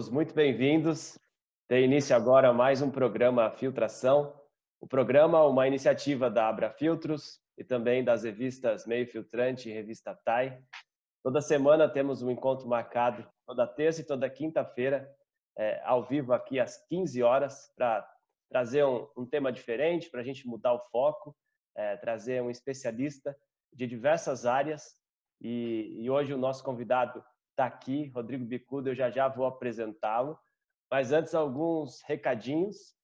todos muito bem-vindos. Tem início agora mais um programa Filtração. O programa uma iniciativa da Abra Filtros e também das revistas Meio Filtrante e Revista TAI. Toda semana temos um encontro marcado, toda terça e toda quinta-feira, é, ao vivo aqui às 15 horas, para trazer um, um, tema diferente, para a gente mudar o foco, é, trazer um especialista de diversas áreas. E, e hoje o nosso convidado está aqui, Rodrigo Bicudo, eu já já vou apresentá-lo. Mas antes, alguns recadinhos.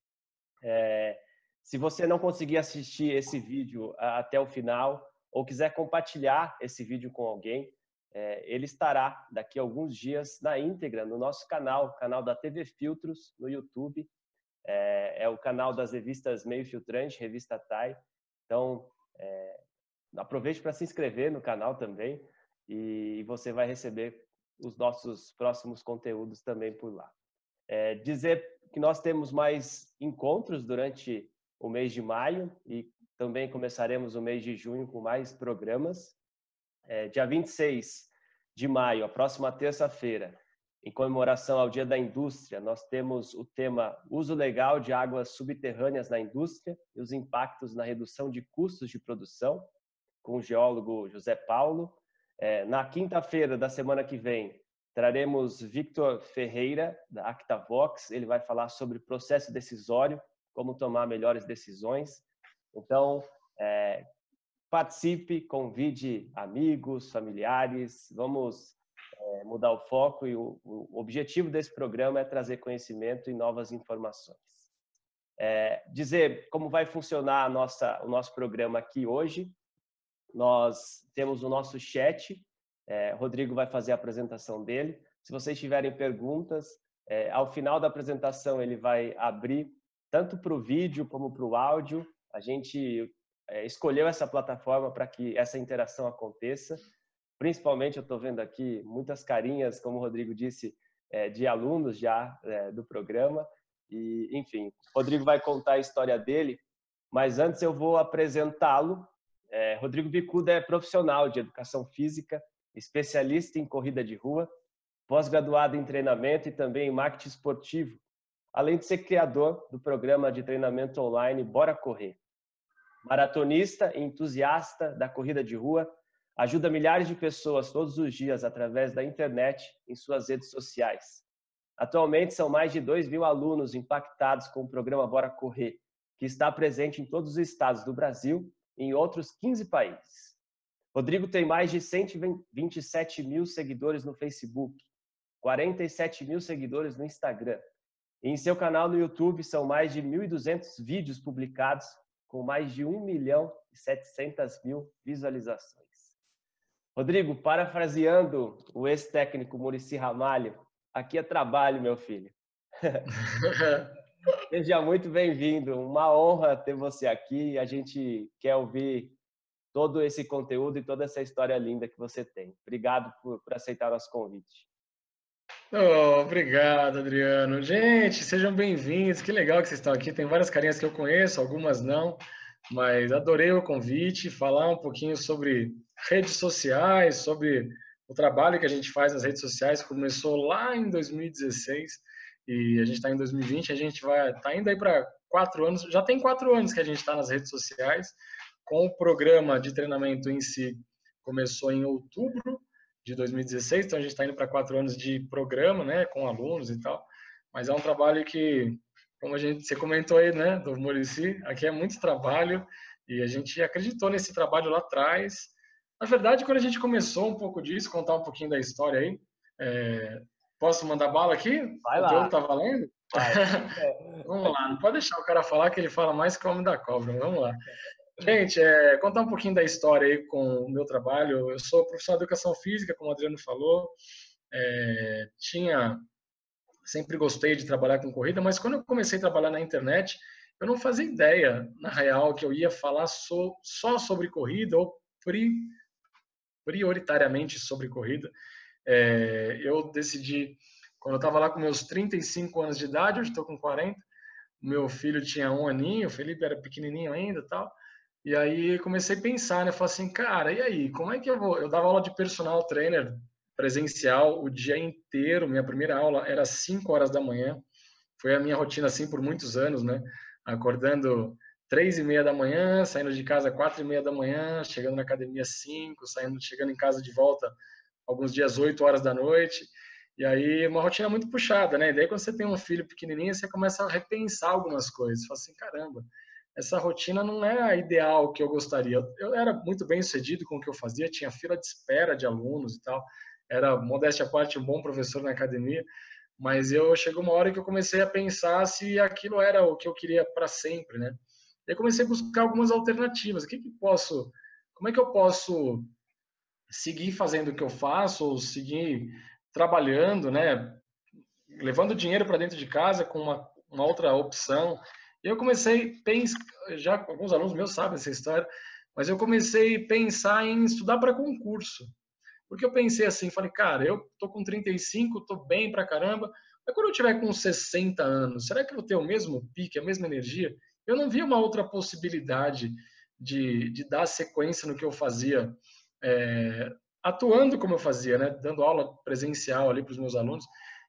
É, se você não conseguir assistir esse vídeo até o final ou quiser compartilhar esse vídeo com alguém, é, ele estará daqui a alguns dias na íntegra no nosso canal, canal da TV Filtros no YouTube. É, é o canal das revistas Meio Filtrante, Revista TAI. Então, é, aproveite para se inscrever no canal também e você vai receber os nossos próximos conteúdos também por lá. É, dizer que nós temos mais encontros durante o mês de maio e também começaremos o mês de junho com mais programas. É, dia 26 de maio, a próxima terça-feira, em comemoração ao Dia da Indústria, nós temos o tema Uso Legal de Águas Subterrâneas na Indústria e os impactos na redução de custos de produção, com o geólogo José Paulo. É, na quinta-feira da semana que vem, traremos Victor Ferreira, da ActaVox. Ele vai falar sobre processo decisório, como tomar melhores decisões. Então, é, participe, convide amigos, familiares. Vamos é, mudar o foco e o, o, objetivo desse programa é trazer conhecimento e novas informações. É, dizer como vai funcionar nossa, o nosso programa aqui hoje. Nós temos o nosso chat, é, Rodrigo vai fazer a apresentação dele. Se vocês tiverem perguntas, é, ao final da apresentação ele vai abrir tanto para o vídeo como para o áudio. A gente é, escolheu essa plataforma para que essa interação aconteça. Principalmente, eu estou vendo aqui muitas carinhas, como o Rodrigo disse, é, de alunos já é, do programa. E, enfim, Rodrigo vai contar a história dele, mas antes eu vou apresentá-lo é, Rodrigo Bicuda é profissional de educação física, especialista em corrida de rua, pós-graduado em treinamento e também em marketing esportivo, além de ser criador do programa de treinamento online Bora Correr. Maratonista e entusiasta da corrida de rua, ajuda milhares de pessoas todos os dias através da internet em suas redes sociais. Atualmente, são mais de 2 mil alunos impactados com o programa Bora Correr, que está presente em todos os estados do Brasil em outros 15 países. Rodrigo tem mais de 127 mil seguidores no Facebook, 47 mil seguidores no Instagram. E em seu canal no YouTube são mais de 1.200 vídeos publicados com mais de 1 milhão e 700 mil visualizações. Rodrigo, parafraseando o ex-técnico Murici Ramalho, aqui é trabalho, meu filho. Seja muito bem-vindo. Uma honra ter você aqui. A gente quer ouvir todo esse conteúdo e toda essa história linda que você tem. Obrigado por, por aceitar nosso convite. Oh, obrigado, Adriano. Gente, sejam bem-vindos. Que legal que vocês estão aqui. Tem várias carinhas que eu conheço, algumas não, mas adorei o convite. Falar um pouquinho sobre redes sociais, sobre o trabalho que a gente faz nas redes sociais. Começou lá em 2016 e a gente está em 2020, a gente vai tá indo aí para quatro anos, já tem quatro anos que a gente está nas redes sociais, com o programa de treinamento em si começou em outubro de 2016, então a gente está indo para quatro anos de programa, né, com alunos e tal, mas é um trabalho que, como a gente, você comentou aí, né, do Murici, aqui é muito trabalho e a gente acreditou nesse trabalho lá atrás. Na verdade, quando a gente começou um pouco disso, contar um pouquinho da história aí, é, Posso mandar bala aqui? Vai lá. O jogo tá valendo? Vamos lá, não pode deixar o cara falar que ele fala mais que o homem da cobra. Vamos lá. Gente, é, contar um pouquinho da história aí com o meu trabalho. Eu sou professor de educação física, como o Adriano falou. É, tinha, sempre gostei de trabalhar com corrida, mas quando eu comecei a trabalhar na internet, eu não fazia ideia, na real, que eu ia falar so, só sobre corrida ou pri, prioritariamente sobre corrida. É, eu decidi, quando eu estava lá com meus 35 anos de idade, hoje estou com 40, meu filho tinha um aninho, o Felipe era pequenininho ainda tal, e aí comecei a pensar, né, falei assim, cara, e aí, como é que eu vou? Eu dava aula de personal trainer presencial o dia inteiro. Minha primeira aula era às 5 horas da manhã. Foi a minha rotina assim por muitos anos, né? Acordando três e meia da manhã, saindo de casa quatro e meia da manhã, chegando na academia cinco, saindo, chegando em casa de volta alguns dias oito horas da noite. E aí uma rotina muito puxada, né? E daí quando você tem um filho pequenininho, você começa a repensar algumas coisas. Você fala assim, caramba, essa rotina não é a ideal que eu gostaria. Eu era muito bem sucedido com o que eu fazia, tinha fila de espera de alunos e tal. Era, modéstia à parte, um bom professor na academia. Mas eu chegou uma hora que eu comecei a pensar se aquilo era o que eu queria para sempre, né? E aí comecei a buscar algumas alternativas. O que que posso, como é que eu posso seguir fazendo o que eu faço ou seguir trabalhando, né? Levando dinheiro para dentro de casa com uma, uma outra opção. Eu comecei a pensar, já alguns alunos meus sabem essa história, mas eu comecei a pensar em estudar para concurso. Porque eu pensei assim, falei, cara, eu tô com 35, tô bem pra caramba, mas quando eu tiver com 60 anos, será que eu vou ter o mesmo pique, a mesma energia? Eu não vi uma outra possibilidade de, de dar sequência no que eu fazia, é, atuando como eu fazia, né? dando aula presencial ali para os meus alunos.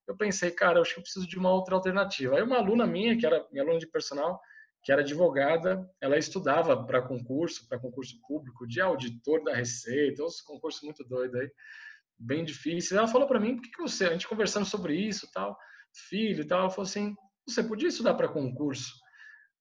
Eu pensei, cara, eu acho que eu preciso de uma outra alternativa. Aí uma aluna minha, que era minha aluna de personal, que era advogada, ela estudava para concurso, para concurso público, de auditor da Receita, uns concursos muito doidos aí, bem difíceis. Ela falou para mim, por que, que você, a gente conversando sobre isso, tal, filho e tal, ela falou assim, você podia estudar para concurso?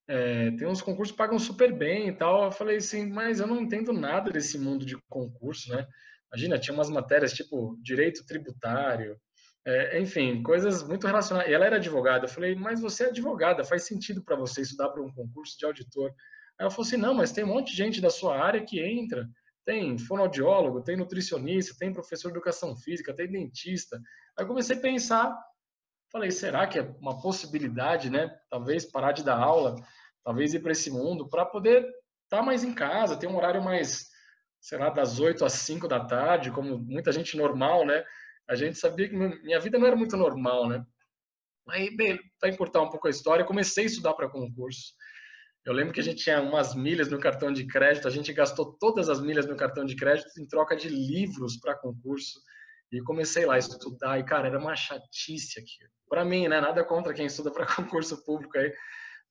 É, tem uns concursos que pagam super bem e tal. Eu falei assim, mas eu não entendo nada desse mundo de concurso, né? Imagina, tinha umas matérias tipo direito tributário, é, enfim, coisas muito relacionadas. E ela era advogada. Eu falei, mas você é advogada, faz sentido para você estudar para um concurso de auditor. Aí ela falou assim, não, mas tem um monte de gente da sua área que entra. Tem fonoaudiólogo, tem nutricionista, tem professor de educação física, tem dentista. Aí eu comecei a pensar, falei, será que é uma possibilidade, né? Talvez parar de dar aula, talvez ir para esse mundo, para poder estar tá mais em casa, ter um horário mais, sei lá, das 8 às 5 da tarde, como muita gente normal, né? a gente sabia que minha vida não era muito normal, né? Aí, bem, para encurtar um pouco a história, comecei a estudar para concurso. Eu lembro que a gente tinha umas milhas no cartão de crédito, a gente gastou todas as milhas no cartão de crédito em troca de livros para concurso. E comecei lá a estudar, e cara, era uma chatice aqui. Para mim, né? Nada contra quem estuda para concurso público aí,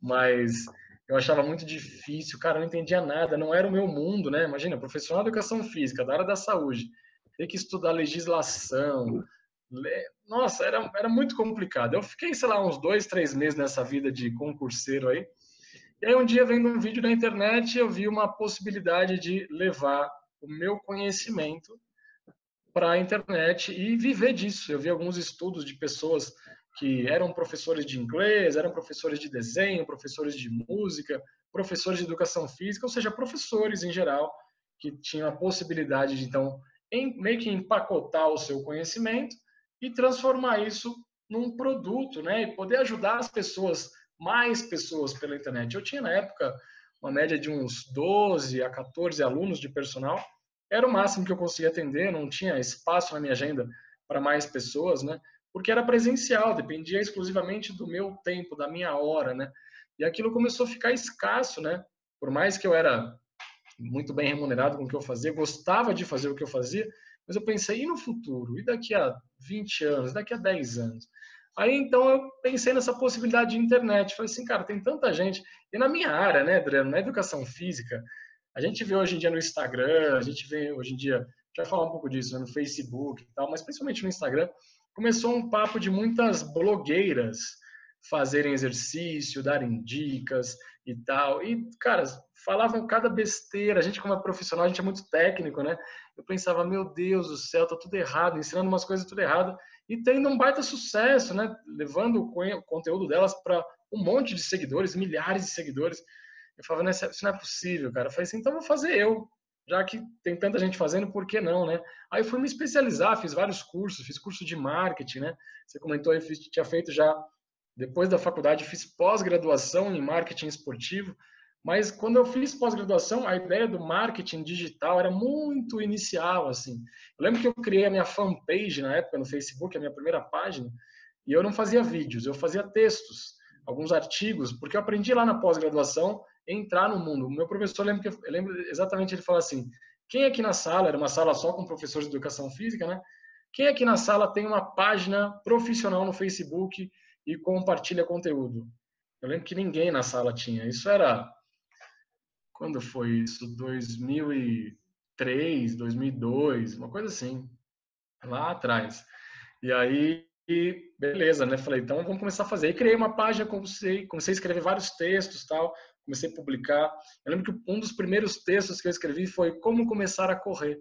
mas eu achava muito difícil, cara, não entendia nada, não era o meu mundo, né? Imagina, profissional de educação física, da área da saúde ter que estudar legislação. Nossa, era, era muito complicado. Eu fiquei, sei lá, uns dois, três meses nessa vida de concurseiro aí. E aí um dia, vendo um vídeo na internet, eu vi uma possibilidade de levar o meu conhecimento para a internet e viver disso. Eu vi alguns estudos de pessoas que eram professores de inglês, eram professores de desenho, professores de música, professores de educação física, ou seja, professores em geral que tinham a possibilidade de então em, meio que empacotar o seu conhecimento e transformar isso num produto, né? E poder ajudar as pessoas, mais pessoas pela internet. Eu tinha na época uma média de uns 12 a 14 alunos de personal. Era o máximo que eu conseguia atender, não tinha espaço na minha agenda para mais pessoas, né? Porque era presencial, dependia exclusivamente do meu tempo, da minha hora, né? E aquilo começou a ficar escasso, né? Por mais que eu era muito bem remunerado com o que eu fazia, gostava de fazer o que eu fazia, mas eu pensei, e no futuro? E daqui a 20 anos? Daqui a 10 anos? Aí então eu pensei nessa possibilidade de internet. Falei assim, cara, tem tanta gente. E na minha área, né, Adriano, na educação física, a gente vê hoje em dia no Instagram, a gente vê hoje em dia, já falar um pouco disso, né, no Facebook e tal, mas principalmente no Instagram, começou um papo de muitas blogueiras fazerem exercício, darem dicas e tal. E, cara, falavam cada besteira. A gente, como é profissional, a gente é muito técnico, né? Eu pensava, meu Deus do céu, tá tudo errado, ensinando umas coisas tudo errado. E tendo um baita sucesso, né? Levando o conteúdo delas para um monte de seguidores, milhares de seguidores. Eu falava, isso não é possível, cara. Eu falei assim, então vou fazer eu. Já que tem tanta gente fazendo, por que não, né? Aí fui me especializar, fiz vários cursos, fiz curso de marketing, né? Você comentou, eu fiz, tinha feito já depois da faculdade, fiz pós-graduação em marketing esportivo, mas quando eu fiz pós-graduação, a ideia do marketing digital era muito inicial, assim. Eu lembro que eu criei a minha fanpage na época no Facebook, a minha primeira página, e eu não fazia vídeos, eu fazia textos, alguns artigos, porque eu aprendi lá na pós-graduação entrar no mundo. O meu professor, lembro, eu lembro exatamente, ele falou assim, quem aqui na sala, era uma sala só com professores de educação física, né? Quem aqui na sala tem uma página profissional no Facebook e compartilha conteúdo? Eu lembro que ninguém na sala tinha. Isso era. Quando foi isso? 2003, 2002, uma coisa assim. Lá atrás. E aí, beleza, né? Falei, então vamos começar a fazer. E criei uma página, comecei, comecei a escrever vários textos tal. Comecei a publicar. Eu lembro que um dos primeiros textos que eu escrevi foi Como Começar a Correr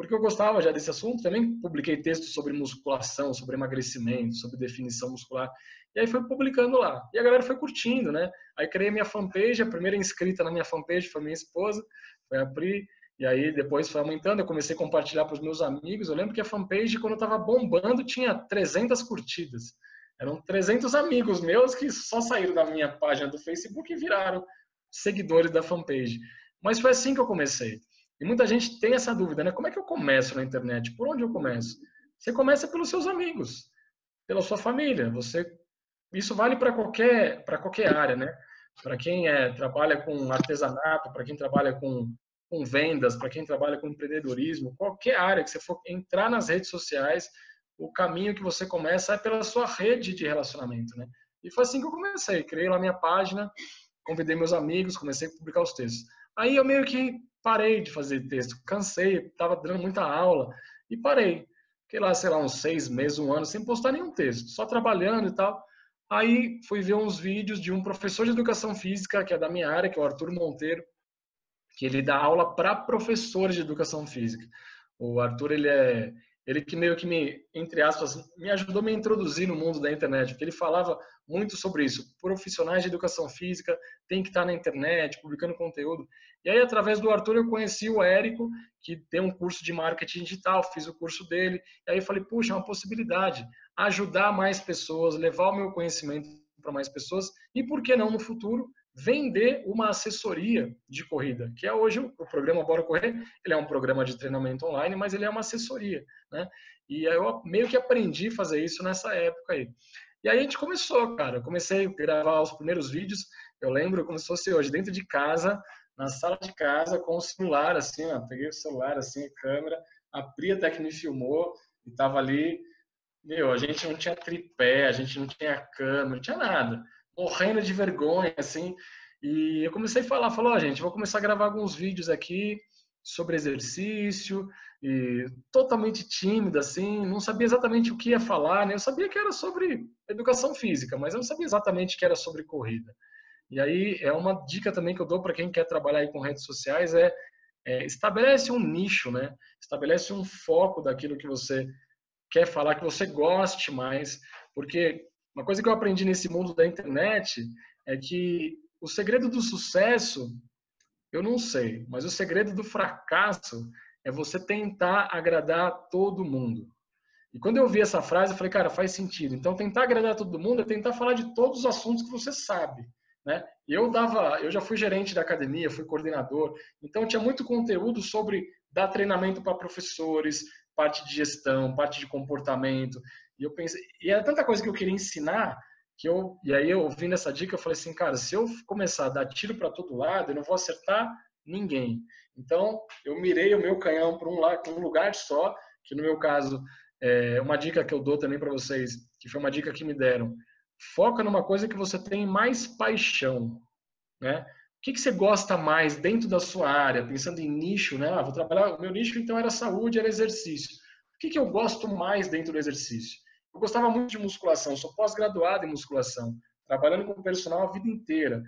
porque eu gostava já desse assunto, também publiquei textos sobre musculação, sobre emagrecimento, sobre definição muscular, e aí foi publicando lá. E a galera foi curtindo, né? Aí criei minha fanpage, a primeira inscrita na minha fanpage foi minha esposa, foi a Pri, e aí depois foi aumentando, eu comecei a compartilhar para os meus amigos. Eu lembro que a fanpage, quando estava bombando, tinha 300 curtidas. Eram 300 amigos meus que só saíram da minha página do Facebook e viraram seguidores da fanpage. Mas foi assim que eu comecei. E muita gente tem essa dúvida, né? Como é que eu começo na internet? Por onde eu começo? Você começa pelos seus amigos, pela sua família. Você isso vale para qualquer para qualquer área, né? Para quem é, trabalha com artesanato, para quem trabalha com, com vendas, para quem trabalha com empreendedorismo, qualquer área que você for entrar nas redes sociais, o caminho que você começa é pela sua rede de relacionamento, né? E foi assim que eu comecei. Criei lá minha página, convidei meus amigos, comecei a publicar os textos. Aí eu meio que parei de fazer texto, cansei, estava dando muita aula e parei. Fiquei lá, sei lá, uns seis meses, um ano, sem postar nenhum texto, só trabalhando e tal. Aí fui ver uns vídeos de um professor de educação física, que é da minha área, que é o Arthur Monteiro, que ele dá aula para professores de educação física. O Arthur, ele é ele que meio que me, entre aspas, me ajudou a me introduzir no mundo da internet, porque ele falava muito sobre isso. Profissionais de educação física têm que estar na internet, publicando conteúdo. E aí, através do Arthur, eu conheci o Érico, que tem um curso de marketing digital, fiz o curso dele. E aí falei, puxa, é uma possibilidade. Ajudar mais pessoas, levar o meu conhecimento para mais pessoas. E por que não, no futuro, vender uma assessoria de corrida, que é hoje o programa Bora Correr, ele é um programa de treinamento online, mas ele é uma assessoria, né? E eu meio que aprendi a fazer isso nessa época aí. E aí a gente começou, cara, eu comecei a gravar os primeiros vídeos, eu lembro como se fosse hoje, dentro de casa, na sala de casa, com o celular, assim, ó, peguei o celular, assim, a câmera, a Pri até que me filmou, e tava ali, meu, a gente não tinha tripé, a gente não tinha câmera, não tinha nada morrendo de vergonha, assim. E eu comecei a falar, falou, oh, gente, vou começar a gravar alguns vídeos aqui sobre exercício, e totalmente tímido, assim, não sabia exatamente o que ia falar, né? Eu sabia que era sobre educação física, mas eu não sabia exatamente que era sobre corrida. E aí é uma dica também que eu dou para quem quer trabalhar com redes sociais é, é estabelece um nicho, né? Estabelece um foco daquilo que você quer falar, que você goste mais, porque uma coisa que eu aprendi nesse mundo da internet é que o segredo do sucesso, eu não sei, mas o segredo do fracasso é você tentar agradar todo mundo. E quando eu vi essa frase, eu falei, cara, faz sentido. Então, tentar agradar todo mundo é tentar falar de todos os assuntos que você sabe. Né? Eu dava, eu já fui gerente da academia, fui coordenador, então tinha muito conteúdo sobre dar treinamento para professores, parte de gestão, parte de comportamento. E eu pensei, e era tanta coisa que eu queria ensinar que eu, e aí eu ouvindo essa dica, eu falei assim, cara, se eu começar a dar tiro para todo lado, eu não vou acertar ninguém. Então, eu mirei o meu canhão para um, um lugar só, que no meu caso, é uma dica que eu dou também para vocês, que foi uma dica que me deram. Foca numa coisa que você tem mais paixão, né? O que, que você gosta mais dentro da sua área, pensando em nicho, né? Ah, vou trabalhar, o meu nicho então era saúde, era exercício. O que, que eu gosto mais dentro do exercício? Eu gostava muito de musculação, sou pós-graduado em musculação, trabalhando com personal a vida inteira.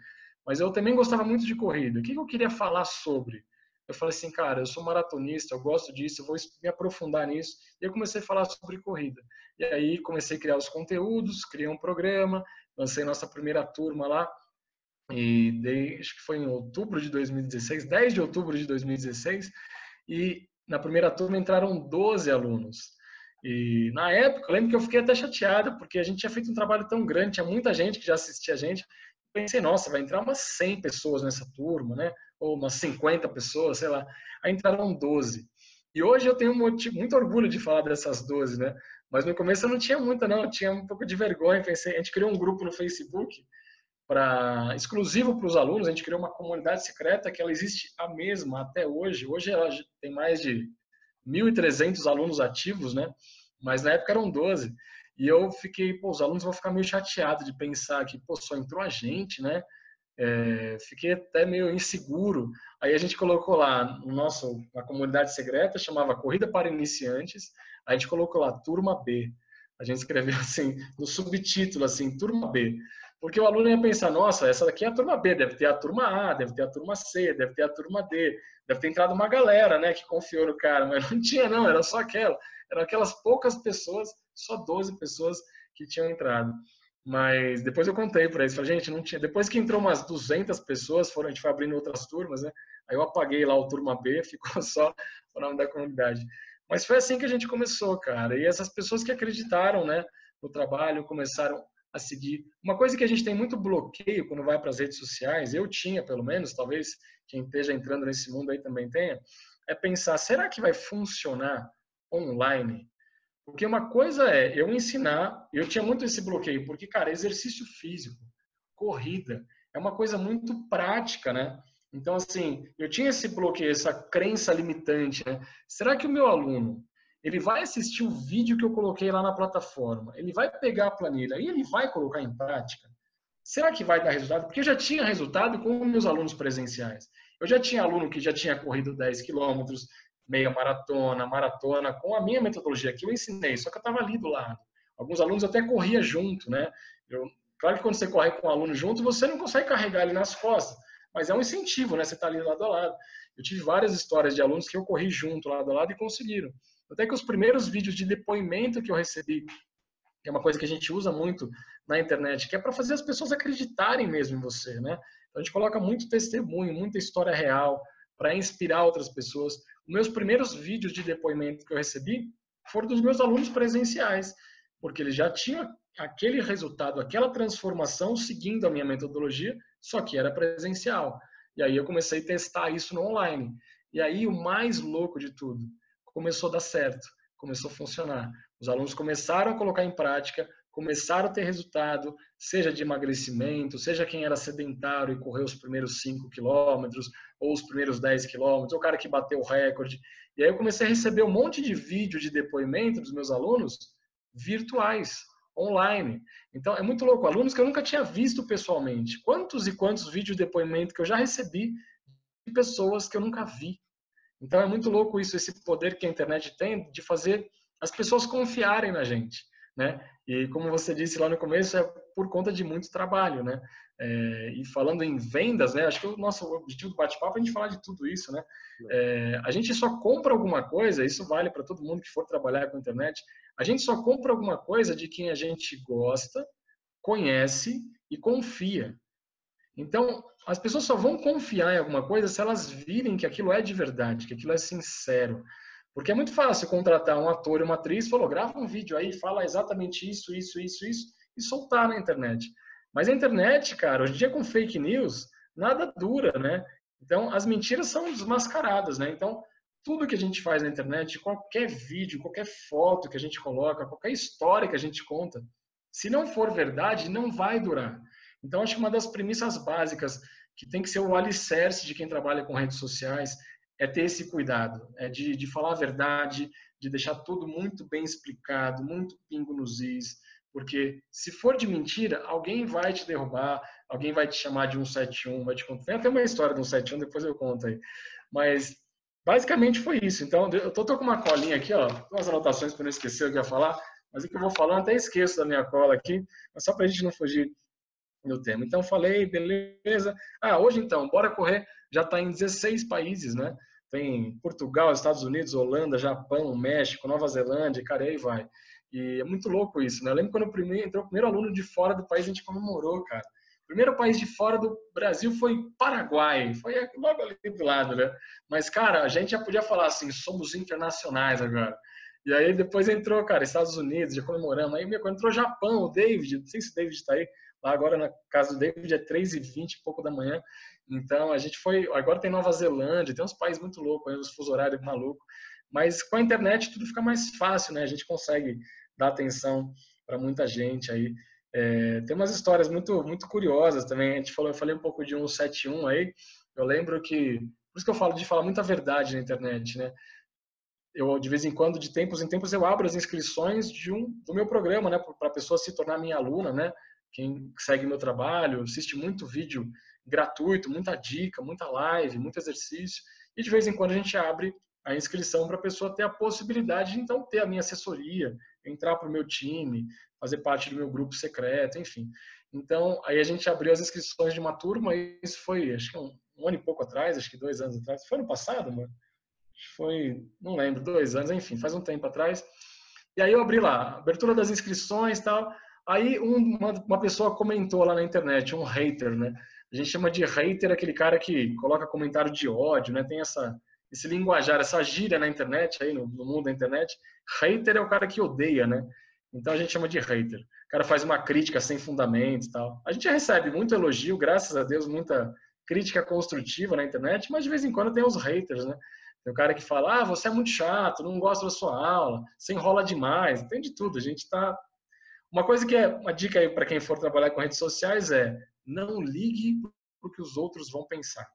Mas eu também gostava muito de corrida. O que eu queria falar sobre? Eu falei assim, cara, eu sou maratonista, eu gosto disso, eu vou me aprofundar nisso. E eu comecei a falar sobre corrida. E aí comecei a criar os conteúdos, criei um programa, lancei nossa primeira turma lá. E dei, acho que foi em outubro de 2016, 10 de outubro de 2016. E na primeira turma entraram 12 alunos. E na época, eu lembro que eu fiquei até chateada, porque a gente tinha feito um trabalho tão grande, tinha muita gente que já assistia a gente. Pensei, nossa, vai entrar umas 100 pessoas nessa turma, né? Ou umas 50 pessoas, sei lá. Aí entraram 12. E hoje eu tenho muito, muito orgulho de falar dessas 12, né? Mas no começo eu não tinha muita, não. Eu tinha um pouco de vergonha. Pensei, a gente criou um grupo no Facebook para exclusivo para os alunos. A gente criou uma comunidade secreta que ela existe a mesma até hoje. Hoje ela tem mais de 1.300 alunos ativos, né? mas na época eram 12. E eu fiquei, pô, os alunos vão ficar meio chateados de pensar que, pô, só entrou a gente, né? É, fiquei até meio inseguro. Aí a gente colocou lá no nosso, na comunidade secreta, chamava Corrida para Iniciantes. A gente colocou lá Turma B. A gente escreveu assim, no subtítulo, assim, Turma B. Porque o aluno ia pensar, nossa, essa daqui é a turma B, deve ter a turma A, deve ter a turma C, deve ter a turma D, deve ter entrado uma galera, né, que confiou no cara, mas não tinha não, era só aquela. Eram aquelas poucas pessoas, só 12 pessoas que tinham entrado. Mas depois eu contei para eles, falei, gente, não tinha. Depois que entrou umas 200 pessoas, foram, a gente foi abrindo outras turmas, né? Aí eu apaguei lá o turma B, ficou só o nome da comunidade. Mas foi assim que a gente começou, cara. E essas pessoas que acreditaram, né, no trabalho, começaram a seguir. Uma coisa que a gente tem muito bloqueio quando vai para as redes sociais, eu tinha pelo menos, talvez quem esteja entrando nesse mundo aí também tenha, é pensar, será que vai funcionar online? Porque uma coisa é eu ensinar, eu tinha muito esse bloqueio, porque, cara, exercício físico, corrida, é uma coisa muito prática, né? Então, assim, eu tinha esse bloqueio, essa crença limitante, né? Será que o meu aluno, ele vai assistir o vídeo que eu coloquei lá na plataforma, ele vai pegar a planilha e ele vai colocar em prática? Será que vai dar resultado? Porque eu já tinha resultado com meus alunos presenciais. Eu já tinha aluno que já tinha corrido 10 quilômetros, meia maratona, maratona, com a minha metodologia que eu ensinei, só que eu estava ali do lado. Alguns alunos até corria junto, né? Eu, claro que quando você corre com um aluno junto, você não consegue carregar ele nas costas, mas é um incentivo, né? Você está ali lado a lado. Eu tive várias histórias de alunos que eu corri junto, lado a lado, e conseguiram. Até que os primeiros vídeos de depoimento que eu recebi, que é uma coisa que a gente usa muito na internet, que é para fazer as pessoas acreditarem mesmo em você, né? Então a gente coloca muito testemunho, muita história real para inspirar outras pessoas. Os meus primeiros vídeos de depoimento que eu recebi foram dos meus alunos presenciais, porque eles já tinham aquele resultado, aquela transformação seguindo a minha metodologia, só que era presencial. E aí eu comecei a testar isso no online. E aí o mais louco de tudo, começou a dar certo, começou a funcionar. Os alunos começaram a colocar em prática, começaram a ter resultado, seja de emagrecimento, seja quem era sedentário e correu os primeiros 5 quilômetros, ou os primeiros 10 quilômetros, ou o cara que bateu o recorde. E aí eu comecei a receber um monte de vídeo de depoimento dos meus alunos virtuais, online. Então é muito louco, alunos que eu nunca tinha visto pessoalmente. Quantos e quantos vídeos de depoimento que eu já recebi de pessoas que eu nunca vi então é muito louco isso, esse poder que a internet tem de fazer as pessoas confiarem na gente, né? E como você disse lá no começo, é por conta de muito trabalho, né? É, e falando em vendas, né? Acho que o nosso objetivo do bate-papo é a gente falar de tudo isso, né? É, a gente só compra alguma coisa, isso vale para todo mundo que for trabalhar com a internet. A gente só compra alguma coisa de quem a gente gosta, conhece e confia. Então, as pessoas só vão confiar em alguma coisa se elas virem que aquilo é de verdade, que aquilo é sincero. Porque é muito fácil contratar um ator e uma atriz, falou, grava um vídeo aí, fala exatamente isso, isso, isso, isso, e soltar na internet. Mas a internet, cara, hoje em dia com fake news, nada dura, né? Então, as mentiras são desmascaradas, né? Então, tudo que a gente faz na internet, qualquer vídeo, qualquer foto que a gente coloca, qualquer história que a gente conta, se não for verdade, não vai durar. Então, acho que uma das premissas básicas que tem que ser o alicerce de quem trabalha com redes sociais é ter esse cuidado, é de, de falar a verdade, de deixar tudo muito bem explicado, muito pingo nos is, porque se for de mentira, alguém vai te derrubar, alguém vai te chamar de 171, vai te contar. Tem até uma história do 171, depois eu conto aí. Mas basicamente foi isso. Então, eu tô, tô com uma colinha aqui, ó, umas anotações para não esquecer o que eu ia falar, mas o que eu vou falar, eu até esqueço da minha cola aqui, mas só para a gente não fugir no tema. Então falei, beleza. Ah, hoje então, bora correr. Já está em 16 países, né? Tem Portugal, Estados Unidos, Holanda, Japão, México, Nova Zelândia, cara, aí vai. E é muito louco isso, né? Eu lembro quando o primeiro, entrou o primeiro aluno de fora do país, a gente comemorou, cara. O primeiro país de fora do Brasil foi Paraguai, foi logo ali do lado, né? Mas, cara, a gente já podia falar assim, somos internacionais agora. E aí depois entrou, cara, Estados Unidos, já comemoramos. Aí quando entrou Japão, o David, não sei se o David está aí, Lá agora, na casa do David, é 3h20 e pouco da manhã. Então, a gente foi. Agora tem Nova Zelândia, tem uns países muito loucos, uns fuso horários malucos. Mas com a internet tudo fica mais fácil, né? A gente consegue dar atenção para muita gente aí. É, tem umas histórias muito, muito curiosas também. A gente falou, eu falei um pouco de 171 aí. Eu lembro que. Por isso que eu falo de falar muita verdade na internet, né? Eu de vez em quando, de tempos em tempos, eu abro as inscrições de um do meu programa, né, para a pessoa se tornar minha aluna, né? Quem segue meu trabalho, assiste muito vídeo gratuito, muita dica, muita live, muito exercício, e de vez em quando a gente abre a inscrição para a pessoa ter a possibilidade de então ter a minha assessoria, entrar para o meu time, fazer parte do meu grupo secreto, enfim. Então, aí a gente abriu as inscrições de uma turma, e isso foi, acho que um, um ano e pouco atrás, acho que dois anos atrás. Foi ano passado, mano? Foi, não lembro, dois anos, enfim, faz um tempo atrás. E aí eu abri lá, abertura das inscrições e tal. Aí uma, uma pessoa comentou lá na internet, um hater, né? A gente chama de hater aquele cara que coloca comentário de ódio, né? Tem essa, esse linguajar, essa gíria na internet, aí no, no mundo da internet. Hater é o cara que odeia, né? Então a gente chama de hater. O cara faz uma crítica sem fundamento e tal. A gente recebe muito elogio, graças a Deus, muita crítica construtiva na internet, mas de vez em quando tem os haters, né? Tem o cara que fala, ah, você é muito chato, não gosta da sua aula, você enrola demais, tem de tudo. A gente tá. Uma coisa que é uma dica aí para quem for trabalhar com redes sociais é não ligue para o que os outros vão pensar.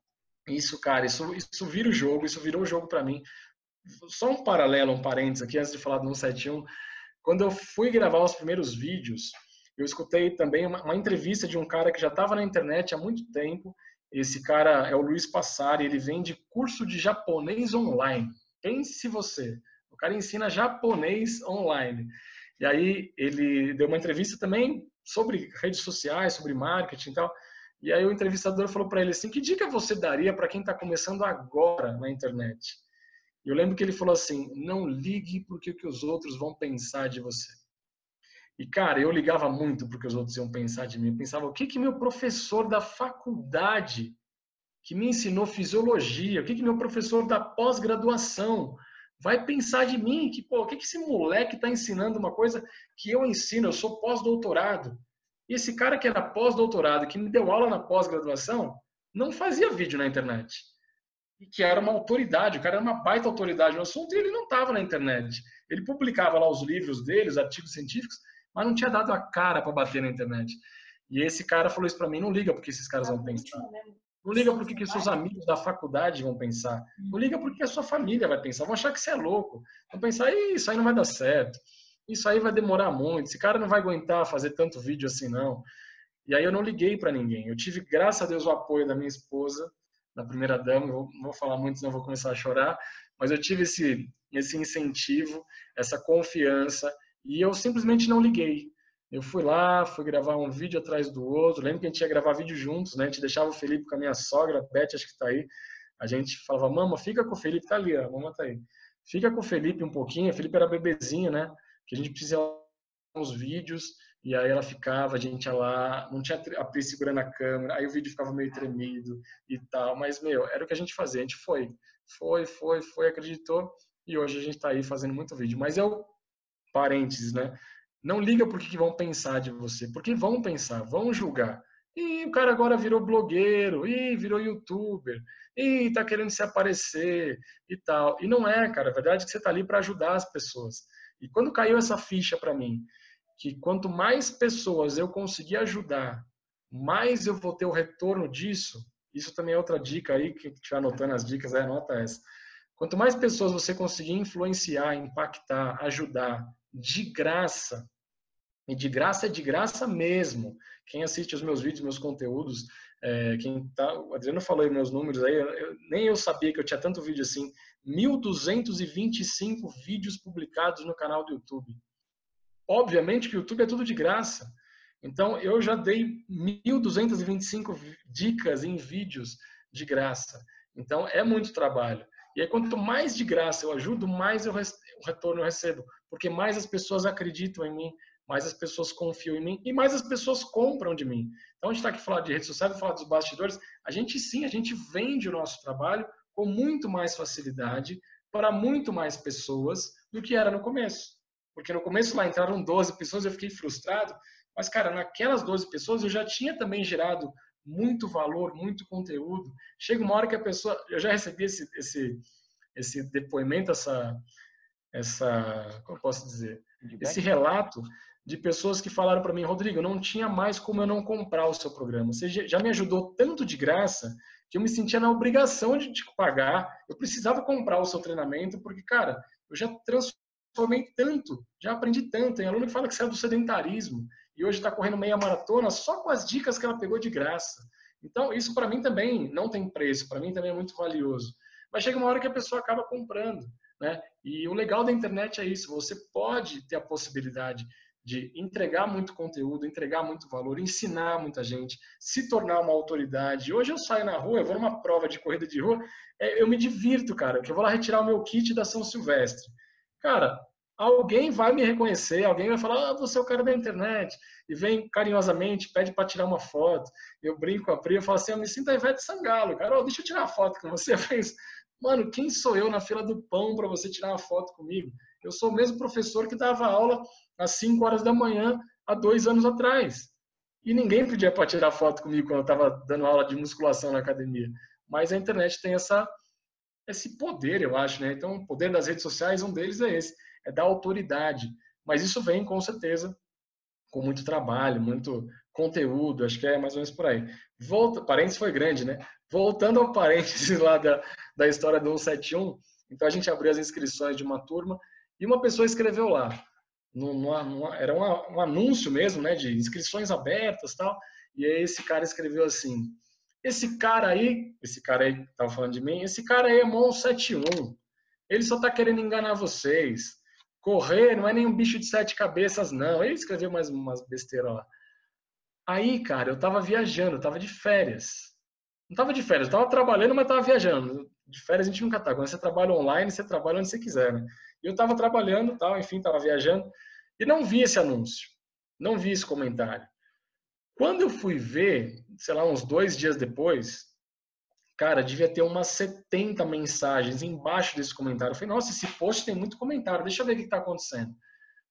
Isso, cara, isso, isso vira o jogo, isso virou o jogo para mim. Só um paralelo, um parênteses aqui, antes de falar do 171. Quando eu fui gravar os primeiros vídeos, eu escutei também uma, uma entrevista de um cara que já estava na internet há muito tempo. Esse cara é o Luiz Passari, ele vende curso de japonês online. Pense você, o cara ensina japonês online. E aí ele deu uma entrevista também sobre redes sociais, sobre marketing e tal. E aí o entrevistador falou para ele assim: "Que dica você daria para quem está começando agora na internet?" E eu lembro que ele falou assim: "Não ligue porque o que os outros vão pensar de você." E cara, eu ligava muito porque os outros iam pensar de mim. Eu pensava: "O que que meu professor da faculdade que me ensinou fisiologia, o que que meu professor da pós-graduação vai pensar de mim que, pô, o que, que esse moleque está ensinando uma coisa que eu ensino, eu sou pós-doutorado. E esse cara que era pós-doutorado, que me deu aula na pós-graduação, não fazia vídeo na internet. E que era uma autoridade, o cara era uma baita autoridade no assunto e ele não estava na internet. Ele publicava lá os livros dele, os artigos científicos, mas não tinha dado a cara para bater na internet. E esse cara falou isso para mim, não liga porque esses caras vão pensar. Não liga porque que seus amigos da faculdade vão pensar. Não liga porque a sua família vai pensar. Vão achar que você é louco. Vão pensar, isso aí não vai dar certo. Isso aí vai demorar muito. Esse cara não vai aguentar fazer tanto vídeo assim, não. E aí eu não liguei para ninguém. Eu tive, graças a Deus, o apoio da minha esposa, da primeira dama. Eu não vou falar muito, senão eu vou começar a chorar. Mas eu tive esse, esse incentivo, essa confiança. E eu simplesmente não liguei. Eu fui lá, fui gravar um vídeo atrás do outro. Lembro que a gente ia gravar vídeo juntos, né? A gente deixava o Felipe com a minha sogra, a Beth, acho que está aí. A gente falava, mama, fica com o Felipe, tá ali, a mama tá aí. Fica com o Felipe um pouquinho. O Felipe era bebezinho, né? Que a gente precisava uns vídeos e aí ela ficava, a gente ia lá, não tinha a Pri segurando a câmera, aí o vídeo ficava meio tremido e tal, mas, meu, era o que a gente fazia, a gente foi, foi, foi, foi, acreditou, e hoje a gente está aí fazendo muito vídeo. Mas eu, parênteses, né? Não liga por que vão pensar de você, porque vão pensar, vão julgar. E o cara agora virou blogueiro, e virou youtuber, e tá querendo se aparecer e tal. E não é, cara. A verdade é que você tá ali para ajudar as pessoas. E quando caiu essa ficha para mim, que quanto mais pessoas eu conseguir ajudar, mais eu vou ter o retorno disso. Isso também é outra dica aí, que estiver anotando as dicas, anota essa. Quanto mais pessoas você conseguir influenciar, impactar, ajudar, de graça. E de graça é de graça mesmo. Quem assiste os meus vídeos, meus conteúdos, é, quem tá, o Adriano falou aí meus números aí, eu, nem eu sabia que eu tinha tanto vídeo assim. 1.225 vídeos publicados no canal do YouTube. Obviamente que o YouTube é tudo de graça. Então, eu já dei 1.225 dicas em vídeos de graça. Então, é muito trabalho. E aí, quanto mais de graça eu ajudo, mais eu, o retorno eu recebo. Porque mais as pessoas acreditam em mim, mais as pessoas confiam em mim e mais as pessoas compram de mim. Então, a gente está aqui falando de redes sociais, falar dos bastidores. A gente sim, a gente vende o nosso trabalho com muito mais facilidade para muito mais pessoas do que era no começo. Porque no começo lá entraram 12 pessoas, eu fiquei frustrado. Mas, cara, naquelas 12 pessoas eu já tinha também gerado muito valor, muito conteúdo. Chega uma hora que a pessoa, eu já recebi esse esse esse depoimento, essa essa, como posso dizer, esse relato de pessoas que falaram para mim, Rodrigo, não tinha mais como eu não comprar o seu programa. Você já me ajudou tanto de graça que eu me sentia na obrigação de te pagar. Eu precisava comprar o seu treinamento porque, cara, eu já transformei tanto, já aprendi tanto. Tem aluno que fala que saiu do sedentarismo e hoje está correndo meia maratona só com as dicas que ela pegou de graça. Então, isso para mim também não tem preço, para mim também é muito valioso. Mas chega uma hora que a pessoa acaba comprando, né? E o legal da internet é isso, você pode ter a possibilidade de entregar muito conteúdo, entregar muito valor, ensinar muita gente, se tornar uma autoridade. Hoje eu saio na rua, eu vou numa prova de corrida de rua, é, eu me divirto, cara, que eu vou lá retirar o meu kit da São Silvestre. Cara, alguém vai me reconhecer, alguém vai falar, ah, você é o cara da internet, e vem carinhosamente, pede para tirar uma foto. Eu brinco com a Pri, eu falo assim, eu me sinto a Ivete Sangalo, cara, oh, deixa eu tirar uma foto com você. Fez, mano, quem sou eu na fila do pão para você tirar uma foto comigo? Eu sou o mesmo professor que dava aula às 5 horas da manhã há dois anos atrás. E ninguém pedia para tirar foto comigo quando eu estava dando aula de musculação na academia. Mas a internet tem essa, esse poder, eu acho, né? Então, o poder das redes sociais, um deles é esse, é dar autoridade. Mas isso vem, com certeza, com muito trabalho, muito conteúdo, acho que é mais ou menos por aí. Volta, parênteses foi grande, né? Voltando ao parênteses lá da, da história do 171, então a gente abriu as inscrições de uma turma e uma pessoa escreveu lá, numa, numa, era uma, um anúncio mesmo, né, de inscrições abertas tal, e aí esse cara escreveu assim, esse cara aí, esse cara aí que tava falando de mim, esse cara aí é Mon 71, ele só tá querendo enganar vocês, correr não é nem um bicho de sete cabeças não, ele escreveu mais umas besteiras lá. Aí, cara, eu tava viajando, eu tava de férias, não tava de férias, eu tava trabalhando, mas tava viajando, de férias a gente nunca tá, quando você trabalha online, você trabalha onde você quiser, né? Eu estava trabalhando, tal, enfim, estava viajando e não vi esse anúncio, não vi esse comentário. Quando eu fui ver, sei lá, uns dois dias depois, cara, devia ter umas 70 mensagens embaixo desse comentário. Eu falei, nossa, esse post tem muito comentário, deixa eu ver o que está acontecendo.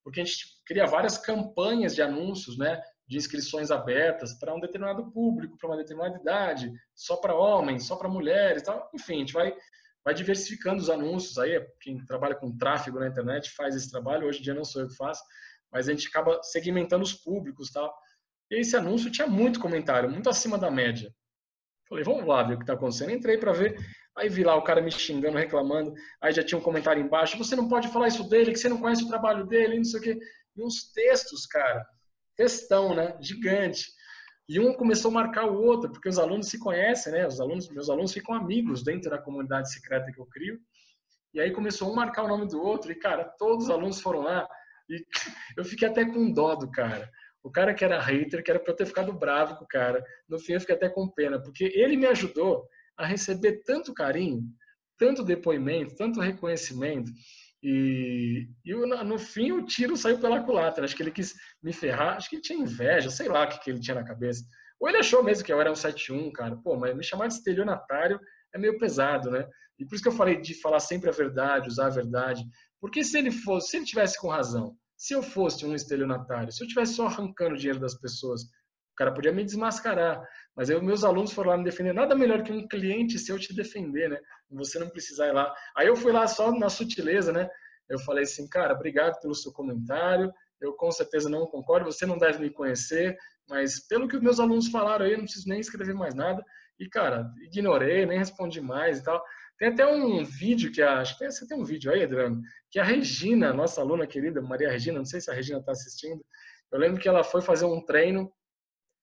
Porque a gente cria várias campanhas de anúncios, né? De inscrições abertas para um determinado público, para uma determinada idade, só para homens, só para mulheres, tal. enfim, a gente vai vai diversificando os anúncios aí, quem trabalha com tráfego na internet faz esse trabalho, hoje em dia não sou eu que faço, mas a gente acaba segmentando os públicos tal. E esse anúncio tinha muito comentário, muito acima da média. Falei, vamos lá ver o que está acontecendo. Entrei para ver, aí vi lá o cara me xingando, reclamando, aí já tinha um comentário embaixo, você não pode falar isso dele, que você não conhece o trabalho dele, não sei o quê. E uns textos, cara, textão, né, gigante. E um começou a marcar o outro, porque os alunos se conhecem, né? Os alunos, meus alunos ficam amigos dentro da comunidade secreta que eu crio. E aí começou um a marcar o nome do outro, e cara, todos os alunos foram lá, e eu fiquei até com dó do cara. O cara que era hater, que era para eu ter ficado bravo com o cara, no fim eu fiquei até com pena, porque ele me ajudou a receber tanto carinho, tanto depoimento, tanto reconhecimento, e, e no fim o tiro saiu pela culatra. Acho que ele quis me ferrar, acho que ele tinha inveja, sei lá o que, que ele tinha na cabeça. Ou ele achou mesmo que eu era um 71, cara. Pô, mas me chamar de estelionatário é meio pesado, né? E por isso que eu falei de falar sempre a verdade, usar a verdade. Porque se ele fosse, se ele tivesse com razão, se eu fosse um estelionatário, se eu tivesse só arrancando dinheiro das pessoas, cara podia me desmascarar. Mas aí meus alunos foram lá me defender. Nada melhor que um cliente seu te defender, né? Você não precisar ir lá. Aí eu fui lá só na sutileza, né? Eu falei assim, cara, obrigado pelo seu comentário. Eu com certeza não concordo. Você não deve me conhecer, mas pelo que meus alunos falaram aí, eu não preciso nem escrever mais nada. E, cara, ignorei, nem respondi mais e tal. Tem até um vídeo que a, acho que você tem um vídeo aí, Adriano, que a Regina, nossa aluna querida, Maria Regina, não sei se a Regina está assistindo, eu lembro que ela foi fazer um treino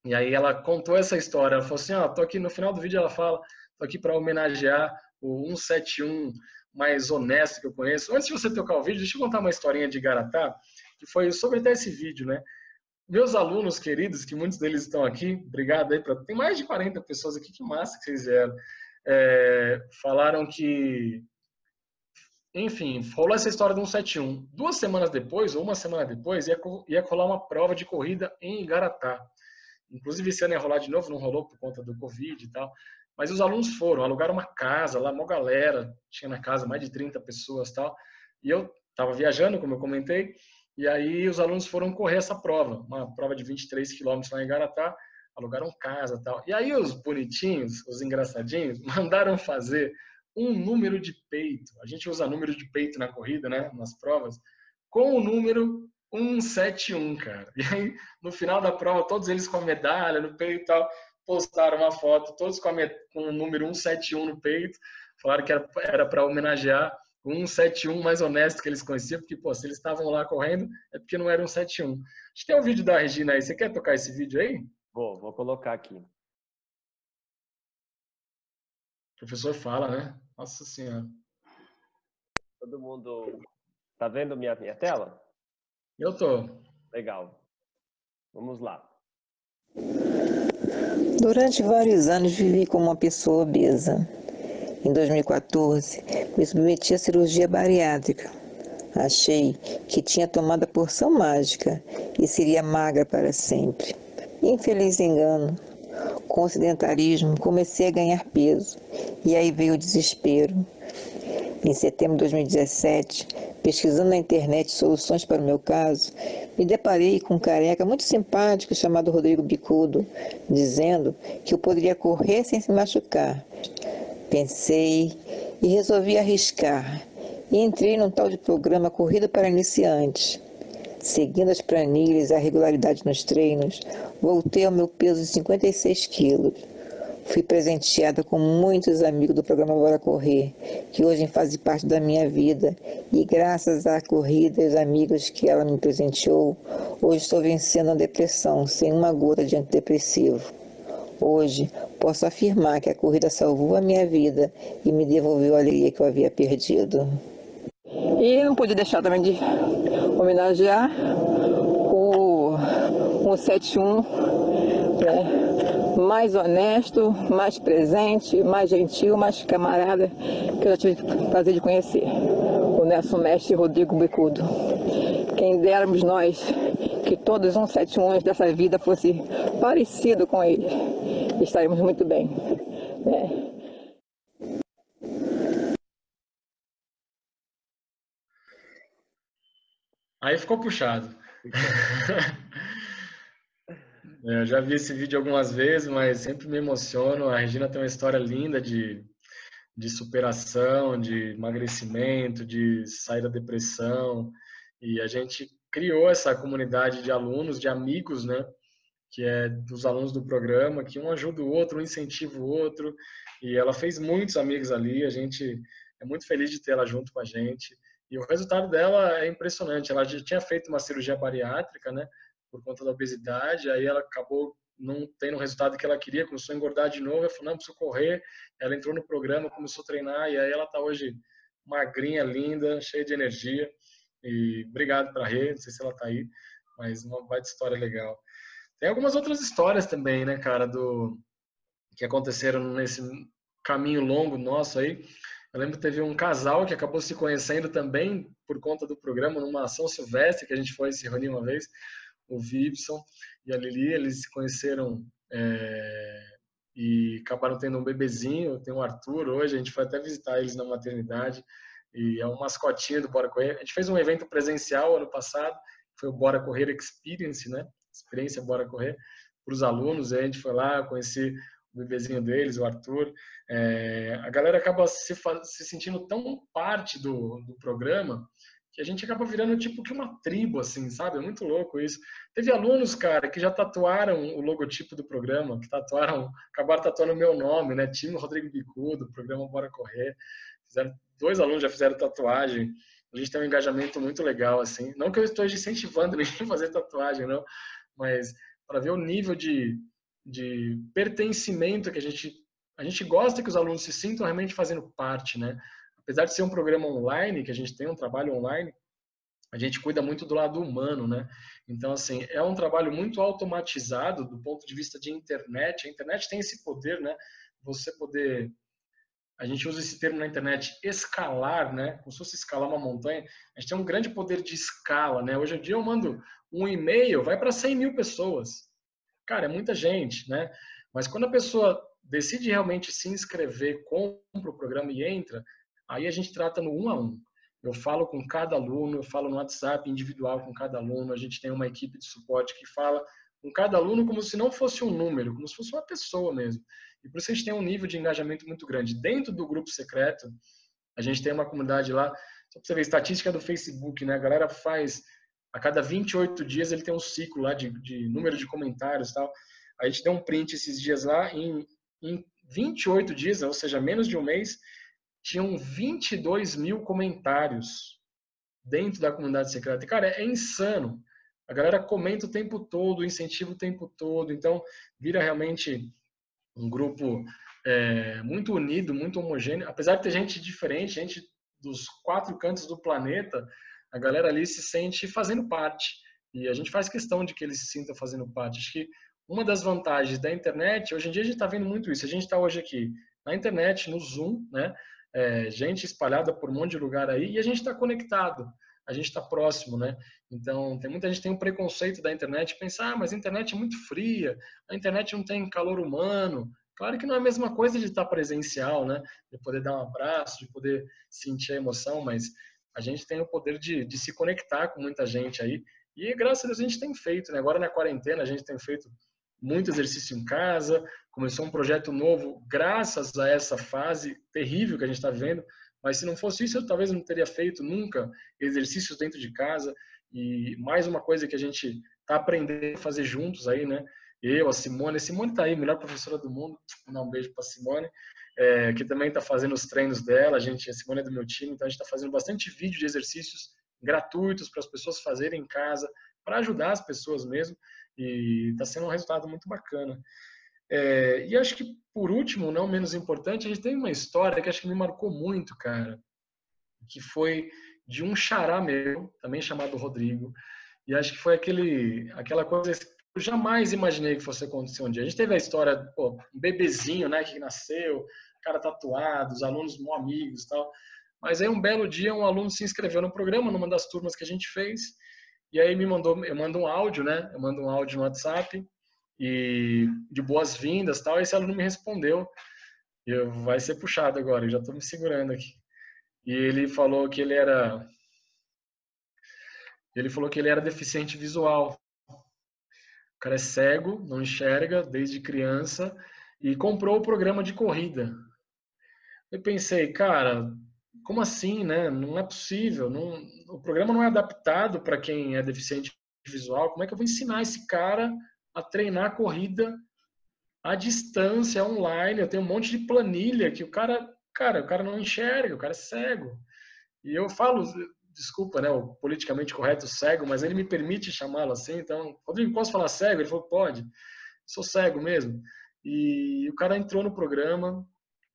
e aí ela contou essa história. Ela falou assim: ó, oh, tô aqui no final do vídeo. Ela fala: tô aqui para homenagear o 171 mais honesto que eu conheço. Antes de você tocar o vídeo, deixa eu contar uma historinha de Garatá, que foi sobre até esse vídeo, né? Meus alunos queridos, que muitos deles estão aqui, obrigado aí. Pra... Tem mais de 40 pessoas aqui, que massa que vocês vieram. É, falaram que. Enfim, rolou essa história do 171. Duas semanas depois, ou uma semana depois, ia, ia colar uma prova de corrida em Igaratá. Inclusive, esse ano ia rolar de novo, não rolou por conta do Covid e tal. Mas os alunos foram, alugaram uma casa lá, uma galera, tinha na casa mais de 30 pessoas tal. E eu estava viajando, como eu comentei, e aí os alunos foram correr essa prova, uma prova de 23 quilômetros lá em Garatá, alugaram casa tal. E aí os bonitinhos, os engraçadinhos, mandaram fazer um número de peito. A gente usa número de peito na corrida, né, nas provas, com o número 171, cara. E aí, no final da prova, todos eles com a medalha no peito e tal, postaram uma foto, todos com, com o número 171 no peito, falaram que era para homenagear um 71 mais honesto que eles conheciam, porque, pô, se eles estavam lá correndo, é porque não era um 71. A gente tem um vídeo da Regina aí. Você quer tocar esse vídeo aí? Vou, vou colocar aqui. O professor fala, né? Nossa Senhora. Todo mundo tá vendo minha, minha tela? Eu tô. Legal. Vamos lá. Durante vários anos vivi como uma pessoa obesa. Em 2014, me submeti à cirurgia bariátrica. Achei que tinha tomado a porção mágica e seria magra para sempre. Infeliz engano. Com o sedentarismo, comecei a ganhar peso e aí veio o desespero. Em setembro de 2017, pesquisando na internet soluções para o meu caso, me deparei com um careca muito simpático chamado Rodrigo Bicudo, dizendo que eu poderia correr sem se machucar. Pensei e resolvi arriscar. E entrei num tal de programa Corrida para Iniciantes. Seguindo as planilhas e a regularidade nos treinos, voltei ao meu peso de 56 quilos. Fui presenteada com muitos amigos do programa Bora Correr, que hoje fazem parte da minha vida. E graças à corrida e aos amigos que ela me presenteou, hoje estou vencendo a depressão sem uma gota de antidepressivo. Hoje posso afirmar que a corrida salvou a minha vida e me devolveu a alegria que eu havia perdido. E não pude deixar também de homenagear o 171, né? Mais honesto, mais presente, mais gentil, mais camarada que eu já tive o prazer de conhecer. O nosso mestre Rodrigo Bicudo. Quem dermos nós que todos os 171 dessa vida fosse parecido com ele, estaremos muito bem. Né? Aí ficou puxado. É, eu já vi esse vídeo algumas vezes, mas sempre me emociono. A Regina tem uma história linda de, de superação, de emagrecimento, de sair da depressão. E a gente criou essa comunidade de alunos, de amigos, né? Que é dos alunos do programa, que um ajuda o outro, um incentiva o outro. E ela fez muitos amigos ali. A gente é muito feliz de ter ela junto com a gente. E o resultado dela é impressionante. Ela já tinha feito uma cirurgia bariátrica, né? Por conta da obesidade, aí ela acabou não tendo o resultado que ela queria, começou a engordar de novo, ela falou, não, preciso correr, ela entrou no programa, começou a treinar, e aí ela está hoje magrinha, linda, cheia de energia, e obrigado para a Rê, não sei se ela está aí, mas uma baita história legal. Tem algumas outras histórias também, né, cara, do que aconteceram nesse caminho longo nosso aí. Eu lembro que teve um casal que acabou se conhecendo também por conta do programa, numa ação silvestre que a gente foi se reunir uma vez o Vibson e a Lili, eles se conheceram é, e acabaram tendo um bebezinho, tem o Arthur hoje, a gente foi até visitar eles na maternidade, e é um mascotinho do Bora Correr. A gente fez um evento presencial ano passado, foi o Bora Correr Experience, né? Experiência Bora Correr, para os alunos, a gente foi lá, conheci o bebezinho deles, o Arthur. É, a galera acaba se, se sentindo tão parte do, do programa que a gente acaba virando tipo que uma tribo, assim, sabe? É muito louco isso. Teve alunos, cara, que já tatuaram o logotipo do programa, que tatuaram, acabaram tatuando o meu nome, né? Time Rodrigo Bicudo, programa Bora Correr. Fizeram, dois alunos já fizeram tatuagem. A gente tem um engajamento muito legal, assim. Não que eu esteja incentivando ninguém a fazer tatuagem, não, mas para ver o nível de, de pertencimento que a gente a gente gosta que os alunos se sintam realmente fazendo parte, né? Apesar de ser um programa online, que a gente tem um trabalho online, a gente cuida muito do lado humano, né? Então, assim, é um trabalho muito automatizado do ponto de vista de internet. A internet tem esse poder, né? Você poder. A gente usa esse termo na internet, escalar, né? Como se fosse escalar uma montanha. A gente tem um grande poder de escala, né? Hoje em dia eu mando um e-mail, vai para 100 mil pessoas. Cara, é muita gente, né? Mas quando a pessoa decide realmente se inscrever, compra o programa e entra, Aí a gente trata no um a um. Eu falo com cada aluno, eu falo no WhatsApp individual com cada aluno, a gente tem uma equipe de suporte que fala com cada aluno como se não fosse um número, como se fosse uma pessoa mesmo. E por isso a gente tem um nível de engajamento muito grande. Dentro do grupo secreto, a gente tem uma comunidade lá, só para você ver, estatística do Facebook, né? A galera faz, a cada 28 dias ele tem um ciclo lá de, de número de comentários tal. A gente deu um print esses dias lá, em, em 28 dias, ou seja, menos de um mês, tinham 22 mil comentários dentro da comunidade secreta. E, cara, é insano. A galera comenta o tempo todo, incentiva o tempo todo, então vira realmente um grupo é, muito unido, muito homogêneo. Apesar de ter gente diferente, gente dos quatro cantos do planeta, a galera ali se sente fazendo parte. E a gente faz questão de que eles se sintam fazendo parte. Acho que uma das vantagens da internet, hoje em dia a gente está vendo muito isso. A gente está hoje aqui na internet, no Zoom, né? É, gente espalhada por um monte de lugar aí, e a gente está conectado a gente está próximo, né? Então, tem muita gente tem um preconceito da internet, pensar, ah, mas a internet é muito fria, a internet não tem calor humano. Claro que não é a mesma coisa de estar presencial, né? De poder dar um abraço, de poder sentir a emoção, mas a gente tem o poder de, de se conectar com muita gente aí. E graças a Deus a gente tem feito, né? Agora na quarentena a gente tem feito muito exercício em casa, começou um projeto novo graças a essa fase terrível que a gente está vivendo, mas se não fosse isso, eu talvez não teria feito nunca exercícios dentro de casa. E mais uma coisa que a gente está aprendendo a fazer juntos aí, né? Eu, a Simone, a Simone está aí, melhor professora do mundo. Vou dar um beijo para Simone, é, que também está fazendo os treinos dela. A gente, a Simone é do meu time, então a gente está fazendo bastante vídeo de exercícios gratuitos para as pessoas fazerem em casa, para ajudar as pessoas mesmo. E está sendo um resultado muito bacana. É, e acho que, por último, não menos importante, a gente tem uma história que acho que me marcou muito, cara, que foi de um xará meu, também chamado Rodrigo, e acho que foi aquele, aquela coisa que eu jamais imaginei que fosse acontecer um dia. A gente teve a história, pô, um bebezinho, né, que nasceu, cara tatuado, os alunos mó amigos tal, mas aí um belo dia um aluno se inscreveu no programa, numa das turmas que a gente fez, e aí me mandou, eu mando um áudio, né, eu mando um áudio no WhatsApp, e de boas-vindas tal. Esse aluno me respondeu, eu, vai ser puxado agora, eu já estou me segurando aqui. E ele falou que ele era ele falou que ele era deficiente visual. O cara é cego, não enxerga desde criança e comprou o programa de corrida. Eu pensei, cara, como assim, né? Não é possível. Não, o programa não é adaptado para quem é deficiente visual. Como é que eu vou ensinar esse cara a treinar corrida à distância, online. Eu tenho um monte de planilha que o cara, cara, o cara não enxerga, o cara é cego. E eu falo, desculpa, né, o politicamente correto cego, mas ele me permite chamá-lo assim. Então, Rodrigo, posso falar cego? Ele falou, pode. Sou cego mesmo. E o cara entrou no programa,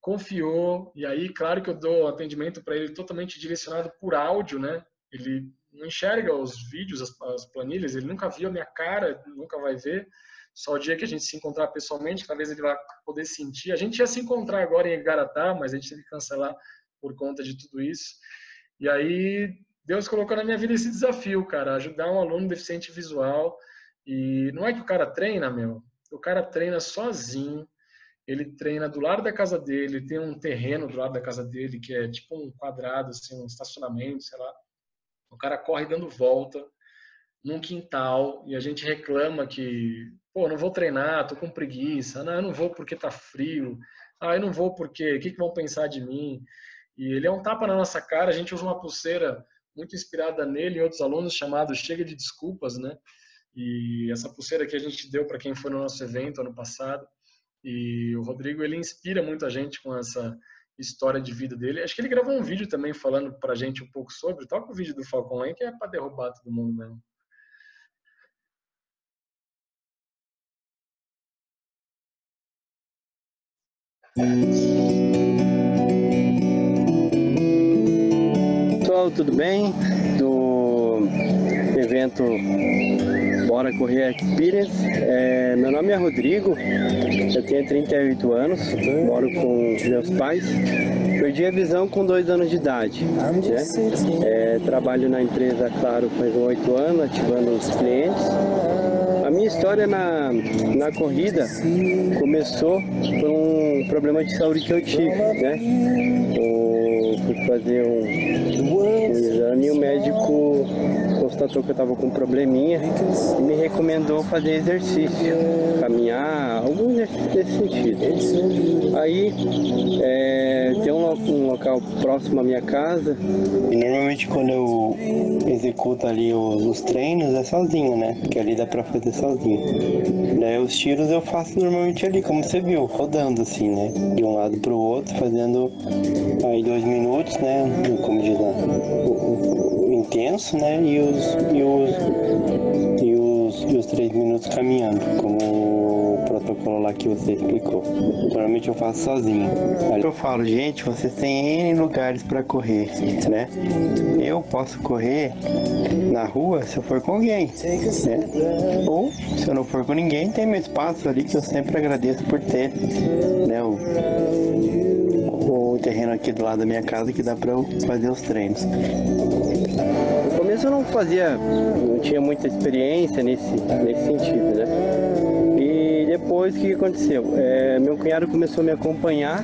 confiou, e aí, claro que eu dou atendimento para ele totalmente direcionado por áudio, né? Ele não enxerga os vídeos, as, as, planilhas, ele nunca viu a minha cara, nunca vai ver. Só o dia que a gente se encontrar pessoalmente, talvez ele vai poder sentir. A gente ia se encontrar agora em Igaratá, mas a gente teve que cancelar por conta de tudo isso. E aí Deus colocou na minha vida esse desafio, cara, ajudar um aluno deficiente visual. E não é que o cara treina, meu. O cara treina sozinho. Ele treina do lado da casa dele, tem um terreno do lado da casa dele que é tipo um quadrado, assim, um estacionamento, sei lá o cara corre dando volta num quintal e a gente reclama que, pô, não vou treinar, tô com preguiça, não, eu não vou porque tá frio, ah, eu não vou porque, o que, que vão pensar de mim? E ele é um tapa na nossa cara, a gente usa uma pulseira muito inspirada nele e outros alunos chamado Chega de Desculpas, né? E essa pulseira que a gente deu para quem foi no nosso evento ano passado. E o Rodrigo, ele inspira muito a gente com essa história de vida dele. Acho que ele gravou um vídeo também falando pra gente um pouco sobre. Toca o vídeo do Falcon aí, que é para derrubar todo mundo mesmo. Pessoal, tudo bem? Do evento Bora Correr Experience. É, meu nome é Rodrigo, eu tenho 38 anos, moro com meus pais. Perdi a visão com dois anos de idade. Né? É, trabalho na empresa, claro, faz oito anos, ativando os clientes. A minha história na, na corrida começou por um problema de saúde que eu tive, né? Eu fui fazer um, um exame e o médico constatou que eu estava com um probleminha e me recomendou fazer exercício, caminhar, algum exercício desse sentido. Aí é, tem um, um local próximo à minha casa e normalmente quando eu executo ali os, os treinos é sozinho, né? Porque ali dá pra fazer sozinho. Daí os tiros eu faço normalmente ali, como você viu, rodando assim, né? De um lado pro outro, fazendo aí dois minutos, né? Como diz lá, intenso, né? E os, e os, e os, e os três minutos caminhando, como protocolo lá que você explicou. Normalmente eu faço sozinho. Eu falo, gente, vocês têm N lugares para correr, né? Eu posso correr na rua se eu for com alguém, né? Ou se eu não for com ninguém, tem meu espaço ali que eu sempre agradeço por ter, né? O, o terreno aqui do lado da minha casa que dá para eu fazer os treinos. No começo eu não fazia, não tinha muita experiência nesse, nesse sentido, né? depois, o que aconteceu? É, meu cunhado começou a me acompanhar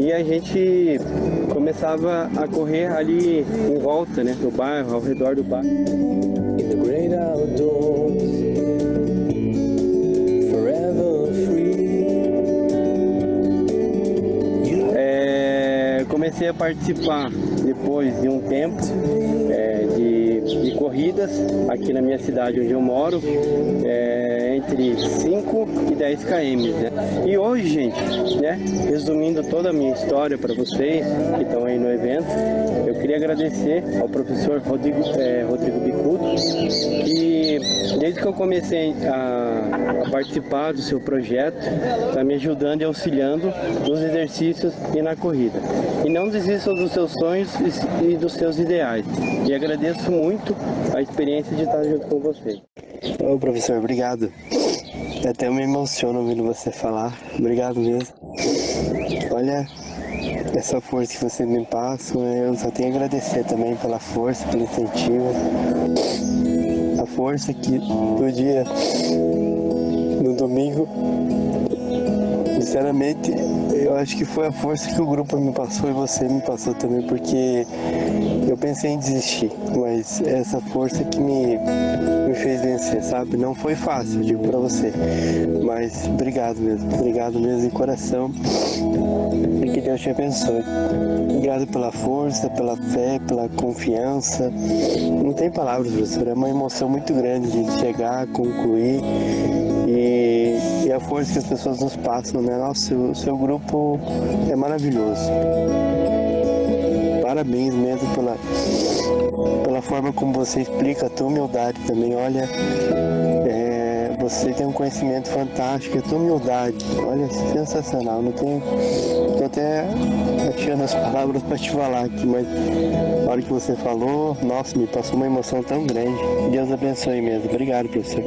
e a gente começava a correr ali em volta, né, do bairro, ao redor do bairro. É, comecei a participar depois de um tempo é, de, de, corridas aqui na minha cidade onde eu moro. É, entre 5 e 10 km. Né? E hoje, gente, né, resumindo toda a minha história para vocês que estão aí no evento, eu queria agradecer ao professor Rodrigo, é, Rodrigo Bicudo, que desde que eu comecei a, a participar do seu projeto, está me ajudando e auxiliando nos exercícios e na corrida. E não desistam dos seus sonhos e, e dos seus ideais. E agradeço muito a experiência de estar junto com vocês. Ô professor, obrigado. Até me emociono ouvindo você falar. Obrigado mesmo. Olha, essa força que você me passa, eu só tenho a agradecer também pela força, pelo incentivo. A força que no dia, no domingo, sinceramente, eu acho que foi a força que o grupo me passou e você me passou também, porque eu pensei em desistir, mas essa força que me, me fez vencer, sabe? Não foi fácil, digo pra você, mas obrigado mesmo, obrigado mesmo de coração e que Deus te abençoe. Obrigado pela força, pela fé, pela confiança. Não tem palavras, professor, é uma emoção muito grande de chegar, concluir e, e a força que as pessoas nos passam, né? Nossa, o seu grupo é maravilhoso. Parabéns mesmo pela, pela forma como você explica a tua humildade também. Olha, é, você tem um conhecimento fantástico, a tua humildade, olha, sensacional. Não tenho, tô até achando as palavras para te falar aqui, mas na hora que você falou, nossa, me passou uma emoção tão grande. Deus abençoe mesmo. Obrigado, professor.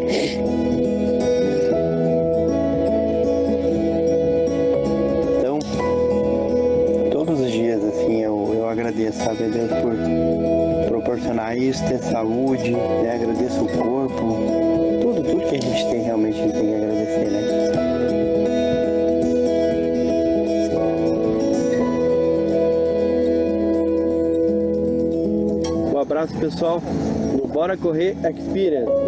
Isso, ter saúde, né? agradeço o corpo, tudo, tudo que a gente tem realmente a gente tem que agradecer, né? Um abraço pessoal, Bora Correr Experience.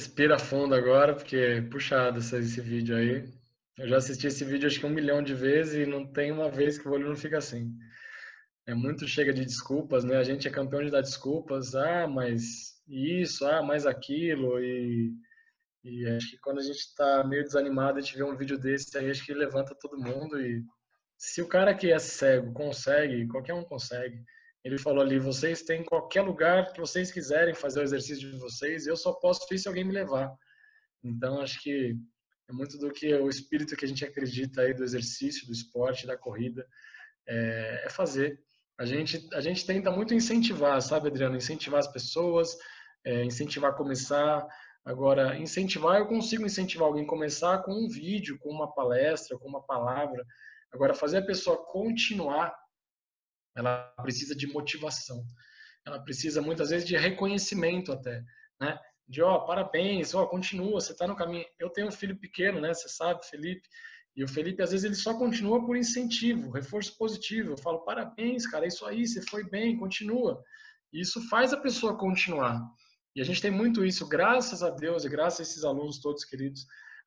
Respira fundo agora, porque é puxado esse vídeo aí. Eu já assisti esse vídeo acho que um milhão de vezes e não tem uma vez que o olho não fica assim. É muito chega de desculpas, né? A gente é campeão de dar desculpas. Ah, mas isso, ah, mais aquilo. E, e acho que quando a gente está meio desanimado, gente vê um vídeo desse, aí acho que levanta todo mundo. E se o cara que é cego consegue, qualquer um consegue. Ele falou ali: vocês têm qualquer lugar que vocês quiserem fazer o exercício de vocês, eu só posso ir se alguém me levar. Então, acho que é muito do que o espírito que a gente acredita aí do exercício, do esporte, da corrida, é, é fazer. A gente, a gente tenta muito incentivar, sabe, Adriano? Incentivar as pessoas, é, incentivar a começar. Agora, incentivar, eu consigo incentivar alguém a começar com um vídeo, com uma palestra, com uma palavra. Agora, fazer a pessoa continuar ela precisa de motivação. Ela precisa muitas vezes de reconhecimento até, né? de ó, parabéns, ó, continua, você está no caminho. Eu tenho um filho pequeno, né? Você sabe, Felipe. E o Felipe, às vezes, ele só continua por incentivo, reforço positivo. Eu falo, parabéns, cara, é isso aí, você foi bem, continua. E isso faz a pessoa continuar. E a gente tem muito isso, graças a Deus e graças a esses alunos todos queridos,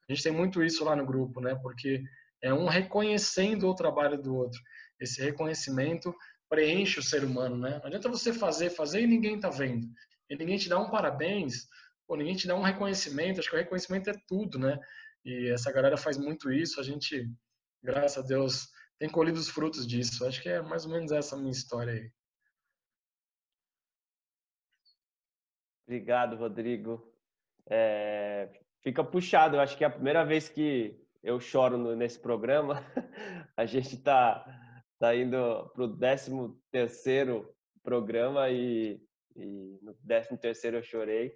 a gente tem muito isso lá no grupo, né? Porque é um reconhecendo o trabalho do outro. Esse reconhecimento preenche o ser humano, né? Não adianta você fazer, fazer e ninguém tá vendo. E ninguém te dá um parabéns, ou ninguém te dá um reconhecimento. Acho que o reconhecimento é tudo, né? E essa galera faz muito isso. A gente, graças a Deus, tem colhido os frutos disso. Acho que é mais ou menos essa minha história aí. Obrigado, Rodrigo. É, fica puxado. Eu acho que é a primeira vez que eu choro no, nesse programa. a gente está tá indo para o 13 terceiro programa e, e no 13 terceiro eu chorei.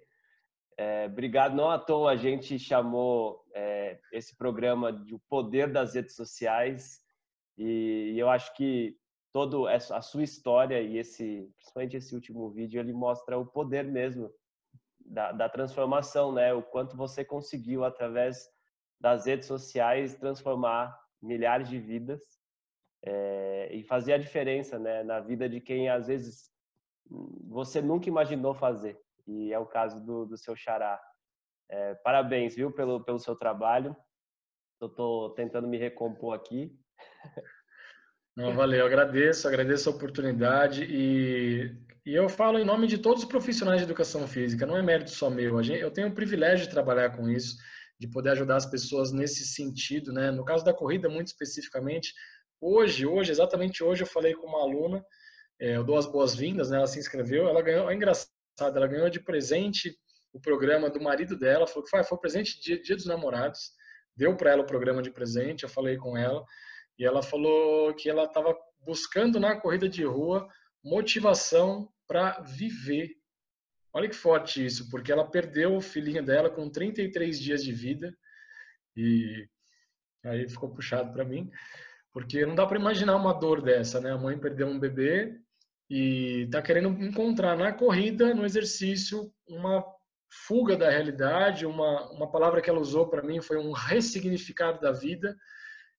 É, obrigado. Não à toa a gente chamou é, esse programa de O Poder das Redes Sociais e, e eu acho que todo a sua história e esse, principalmente esse último vídeo, ele mostra o poder mesmo da, da transformação, né? O quanto você conseguiu através das redes sociais transformar milhares de vidas é, e fazer a diferença, né? Na vida de quem às vezes você nunca imaginou fazer. E é o caso do, do seu xará. É, parabéns, viu, pelo, pelo seu trabalho. Eu estou tentando me recompor aqui. Não, valeu, agradeço, agradeço a oportunidade e, e eu falo em nome de todos os profissionais de educação física, não é mérito só meu, eu tenho o privilégio de trabalhar com isso, de poder ajudar as pessoas nesse sentido, né? No caso da corrida, muito especificamente, hoje, hoje, exatamente hoje, eu falei com uma aluna, é, eu dou as boas-vindas, né? Ela se inscreveu, ela ganhou, é engraçado, ela ganhou de presente o programa do marido dela, falou que foi, foi presente dia, dia dos namorados, deu para ela o programa de presente, eu falei com ela, e ela falou que ela estava buscando na corrida de rua motivação para viver. Olha que forte isso, porque ela perdeu o filhinho dela com 33 dias de vida e aí ficou puxado para mim, porque não dá para imaginar uma dor dessa, né? A mãe perdeu um bebê e está querendo encontrar na corrida, no exercício, uma fuga da realidade, uma, uma palavra que ela usou para mim foi um ressignificado da vida,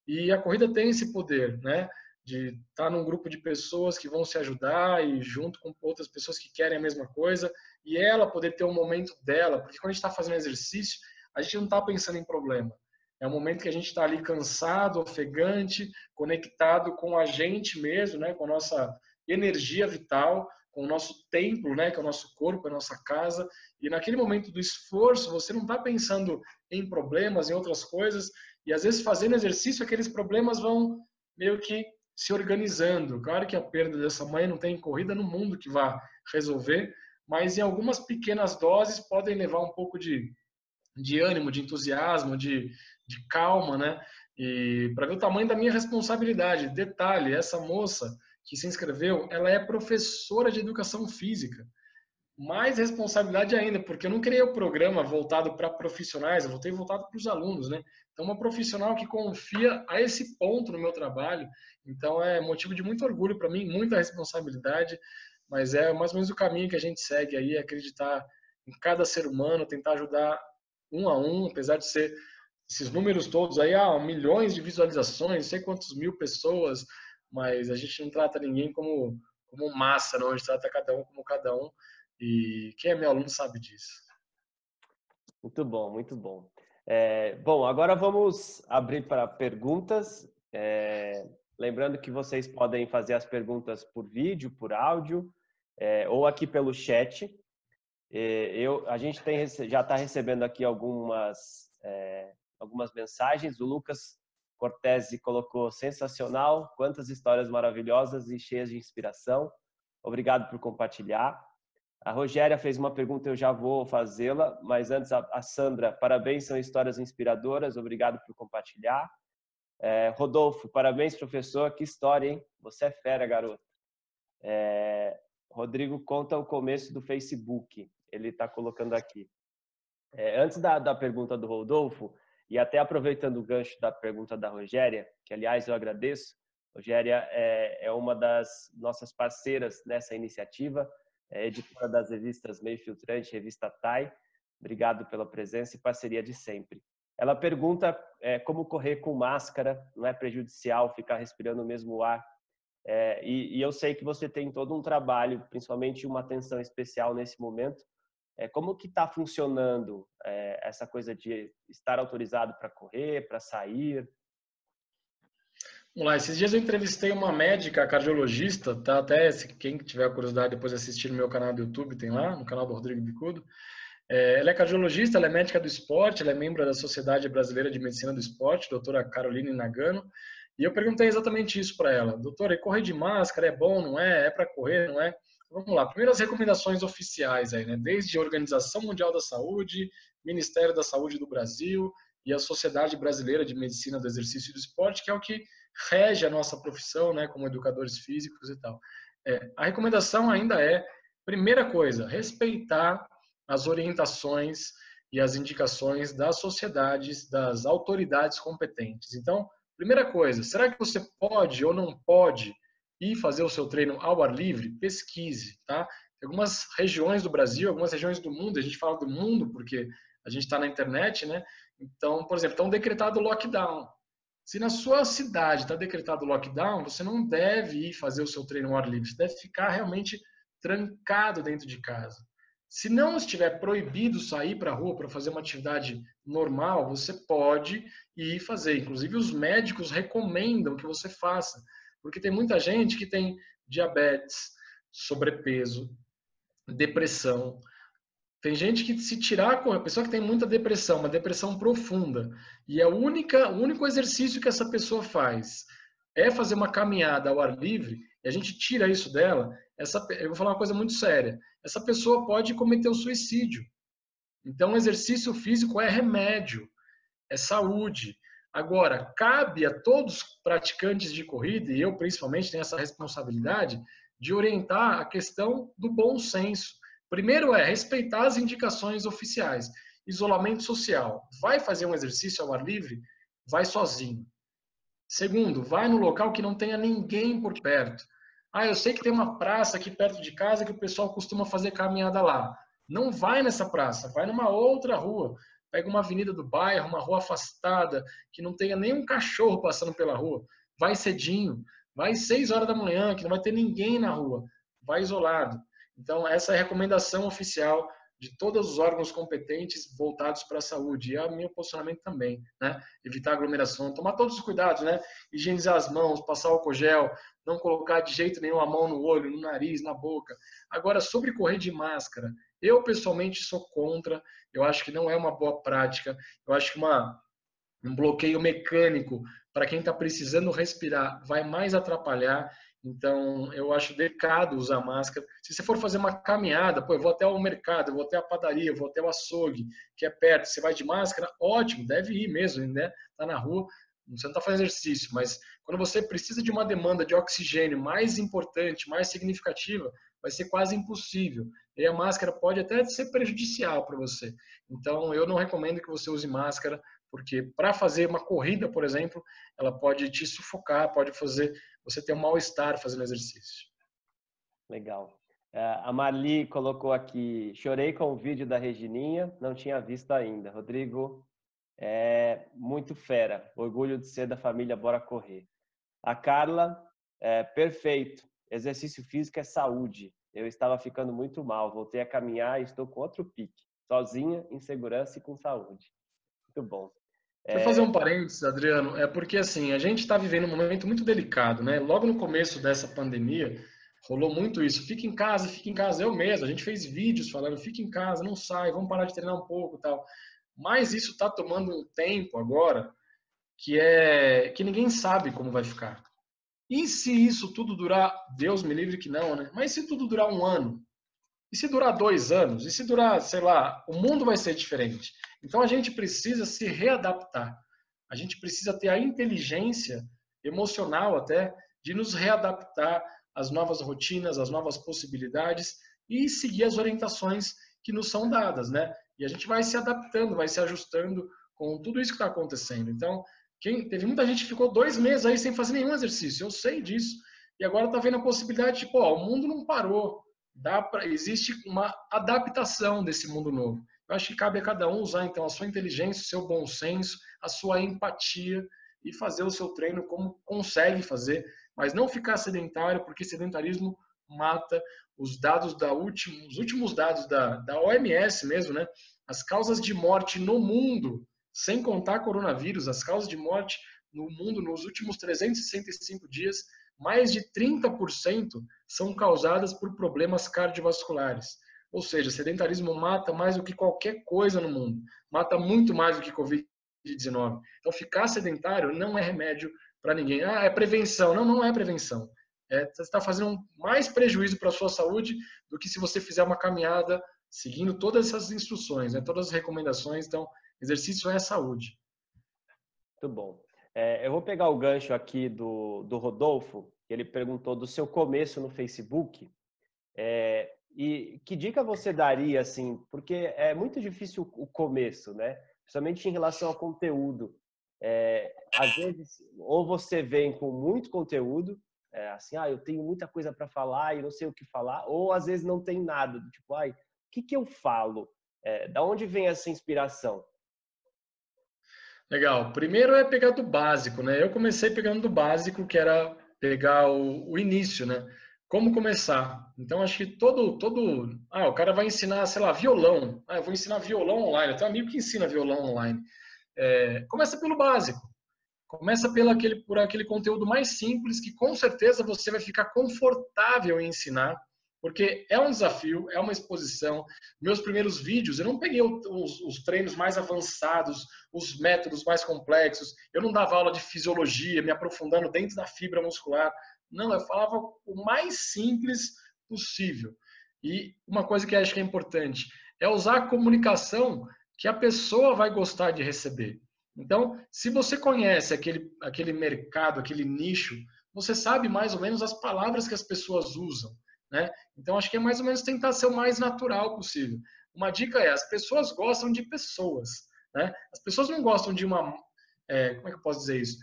e a corrida tem esse poder, né? De estar tá num grupo de pessoas que vão se ajudar e junto com outras pessoas que querem a mesma coisa e ela poder ter um momento dela, porque quando a gente está fazendo exercício, a gente não está pensando em problema. É um momento que a gente está ali cansado, ofegante, conectado com a gente mesmo, né? Com a nossa energia vital, com o nosso templo, né? Que é o nosso corpo, a nossa casa. E naquele momento do esforço, você não está pensando em problemas, em outras coisas, e às vezes fazendo exercício, aqueles problemas vão meio que se organizando. Claro que a perda dessa mãe não tem corrida no mundo que vá resolver, mas em algumas pequenas doses podem levar um pouco de, de ânimo, de entusiasmo, de, de calma, né? E para ver o tamanho da minha responsabilidade. Detalhe, essa moça que se inscreveu, ela é professora de educação física mais responsabilidade ainda, porque eu não criei o programa voltado para profissionais, eu voltei voltado para os alunos, né? Então, uma profissional que confia a esse ponto no meu trabalho, então é motivo de muito orgulho para mim, muita responsabilidade, mas é mais ou menos o caminho que a gente segue aí, acreditar em cada ser humano, tentar ajudar um a um, apesar de ser esses números todos aí, ah, milhões de visualizações, sei quantos mil pessoas, mas a gente não trata ninguém como, como massa, não, a gente trata cada um como cada um, e quem é meu aluno sabe disso. Muito bom, muito bom. É, bom, agora vamos abrir para perguntas. É, lembrando que vocês podem fazer as perguntas por vídeo, por áudio, é, ou aqui pelo chat. É, eu, a gente tem, já está recebendo aqui algumas, é, algumas mensagens. O Lucas Cortese colocou sensacional, quantas histórias maravilhosas e cheias de inspiração. Obrigado por compartilhar. A Rogéria fez uma pergunta, eu já vou fazê-la, mas antes a, Sandra, parabéns, são histórias inspiradoras, obrigado por compartilhar. É, Rodolfo, parabéns, professor, que história, hein? Você é fera, garoto. É, Rodrigo conta o começo do Facebook, ele está colocando aqui. É, antes da, da pergunta do Rodolfo, e até aproveitando o gancho da pergunta da Rogéria, que aliás eu agradeço, Rogéria é, é uma das nossas parceiras nessa iniciativa, é editora das revistas Meio Filtrante, revista TAI. Obrigado pela presença e parceria de sempre. Ela pergunta é, como correr com máscara, não é prejudicial ficar respirando o mesmo ar. É, e, e, eu sei que você tem todo um trabalho, principalmente uma atenção especial nesse momento. É, como que está funcionando é, essa coisa de estar autorizado para correr, para sair? Vamos lá, esses dias eu entrevistei uma médica cardiologista, tá? Até se quem tiver curiosidade depois assistir no meu canal do YouTube, tem lá, no canal do Rodrigo Bicudo. É, ela é cardiologista, ela é médica do esporte, ela é membro da Sociedade Brasileira de Medicina do Esporte, doutora Caroline Nagano. E eu perguntei exatamente isso para ela. Doutora, correr de máscara é bom, não é? É para correr, não é? Vamos lá. Primeiro as recomendações oficiais aí, né? Desde a Organização Mundial da Saúde, Ministério da Saúde do Brasil e a Sociedade Brasileira de Medicina do Exercício e do Esporte, que é o que rege a nossa profissão, né, como educadores físicos e tal. É, a recomendação ainda é, primeira coisa, respeitar as orientações e as indicações das sociedades, das autoridades competentes. Então, primeira coisa, será que você pode ou não pode ir fazer o seu treino ao ar livre? Pesquise, tá? Algumas regiões do Brasil, algumas regiões do mundo, a gente fala do mundo porque a gente está na internet, né? Então, por exemplo, estão decretado lockdown. Se na sua cidade está decretado lockdown, você não deve ir fazer o seu treino ao ar livre, você deve ficar realmente trancado dentro de casa. Se não estiver proibido sair para a rua para fazer uma atividade normal, você pode ir fazer. Inclusive, os médicos recomendam que você faça, porque tem muita gente que tem diabetes, sobrepeso, depressão, tem gente que se tirar, a pessoa que tem muita depressão, uma depressão profunda, e a única, o único exercício que essa pessoa faz é fazer uma caminhada ao ar livre, e a gente tira isso dela, essa, eu vou falar uma coisa muito séria. Essa pessoa pode cometer o suicídio. Então, exercício físico é remédio, é saúde. Agora, cabe a todos os praticantes de corrida, e eu principalmente tenho essa responsabilidade, de orientar a questão do bom senso Primeiro é respeitar as indicações oficiais. Isolamento social. Vai fazer um exercício ao ar livre? Vai sozinho. Segundo, vai no local que não tenha ninguém por perto. Ah, eu sei que tem uma praça aqui perto de casa que o pessoal costuma fazer caminhada lá. Não vai nessa praça, vai numa outra rua. Pega uma avenida do bairro, uma rua afastada, que não tenha nenhum cachorro passando pela rua. Vai cedinho, vai seis horas da manhã, que não vai ter ninguém na rua. Vai isolado. Então, essa é a recomendação oficial de todos os órgãos competentes voltados para a saúde. E é o meu posicionamento também, né? Evitar aglomeração, tomar todos os cuidados, né? Higienizar as mãos, passar álcool gel, não colocar de jeito nenhum a mão no olho, no nariz, na boca. Agora, sobre correr de máscara, eu pessoalmente sou contra, eu acho que não é uma boa prática, eu acho que uma, um bloqueio mecânico para quem está precisando respirar vai mais atrapalhar então, eu acho delicado usar máscara. Se você for fazer uma caminhada, pô, eu vou até o mercado, eu vou até a padaria, eu vou até o açougue, que é perto, você vai de máscara, ótimo, deve ir mesmo, né? Tá na rua, você não está fazendo exercício, mas quando você precisa de uma demanda de oxigênio mais importante, mais significativa, vai ser quase impossível. E a máscara pode até ser prejudicial para você. Então, eu não recomendo que você use máscara, porque para fazer uma corrida, por exemplo, ela pode te sufocar, pode fazer você ter um mal-estar fazendo exercício. Legal. É, a Marli colocou aqui, chorei com o vídeo da Regininha, não tinha visto ainda. Rodrigo, é muito fera, orgulho de ser da família Bora Correr. A Carla, é, perfeito, exercício físico é saúde. Eu estava ficando muito mal, voltei a caminhar e estou com outro pique, sozinha, em segurança e com saúde. Muito bom. Deixa eu fazer um parênteses, Adriano. É porque assim, a gente está vivendo um momento muito delicado, né? Logo no começo dessa pandemia, rolou muito isso. Fica em casa, fica em casa. Eu mesmo, a gente fez vídeos falando, fica em casa, não sai, vamos parar de treinar um pouco tal. Mas isso está tomando um tempo agora que é que ninguém sabe como vai ficar. E se isso tudo durar, Deus me livre que não, né? Mas se tudo durar um ano? E se durar dois anos? E se durar, sei lá, o mundo vai ser diferente. Então a gente precisa se readaptar. A gente precisa ter a inteligência emocional até de nos readaptar às novas rotinas, às novas possibilidades e seguir as orientações que nos são dadas, né? E a gente vai se adaptando, vai se ajustando com tudo isso que está acontecendo. Então, quem, teve muita gente que ficou dois meses aí sem fazer nenhum exercício, eu sei disso. E agora está vendo a possibilidade de, pô, o mundo não parou, dá pra, existe uma adaptação desse mundo novo. Eu acho que cabe a cada um usar então a sua inteligência, o seu bom senso, a sua empatia e fazer o seu treino como consegue fazer, mas não ficar sedentário, porque sedentarismo mata. Os dados da última, os últimos dados da, da OMS mesmo, né? As causas de morte no mundo, sem contar coronavírus, as causas de morte no mundo nos últimos 365 dias, mais de 30% são causadas por problemas cardiovasculares. Ou seja, sedentarismo mata mais do que qualquer coisa no mundo. Mata muito mais do que Covid-19. Então, ficar sedentário não é remédio para ninguém. Ah, é prevenção. Não, não é prevenção. É, você está fazendo mais prejuízo para a sua saúde do que se você fizer uma caminhada seguindo todas essas instruções, né, todas as recomendações. Então, exercício é saúde. Muito bom. É, eu vou pegar o gancho aqui do, do Rodolfo, que ele perguntou do seu começo no Facebook. É, e que dica você daria, assim, porque é muito difícil o começo, né? Principalmente em relação ao conteúdo. É, às vezes, ou você vem com muito conteúdo, é, assim, ah, eu tenho muita coisa para falar e não sei o que falar, ou às vezes não tem nada, tipo, ai, o que, que eu falo? É, da onde vem essa inspiração? Legal. Primeiro é pegar do básico, né? Eu comecei pegando do básico, que era pegar o, o início, né? Como começar? Então, acho que todo, todo. Ah, o cara vai ensinar, sei lá, violão. Ah, eu vou ensinar violão online. Eu tenho um amigo que ensina violão online. É, começa pelo básico. Começa pelo aquele, por aquele conteúdo mais simples que com certeza você vai ficar confortável em ensinar, porque é um desafio, é uma exposição. Meus primeiros vídeos, eu não peguei os, os treinos mais avançados, os métodos mais complexos, eu não dava aula de fisiologia, me aprofundando dentro da fibra muscular. Não, eu falava o mais simples possível. E uma coisa que eu acho que é importante é usar a comunicação que a pessoa vai gostar de receber. Então, se você conhece aquele, aquele mercado, aquele nicho, você sabe mais ou menos as palavras que as pessoas usam. Né? Então, acho que é mais ou menos tentar ser o mais natural possível. Uma dica é: as pessoas gostam de pessoas. Né? As pessoas não gostam de uma. É, como é que eu posso dizer isso?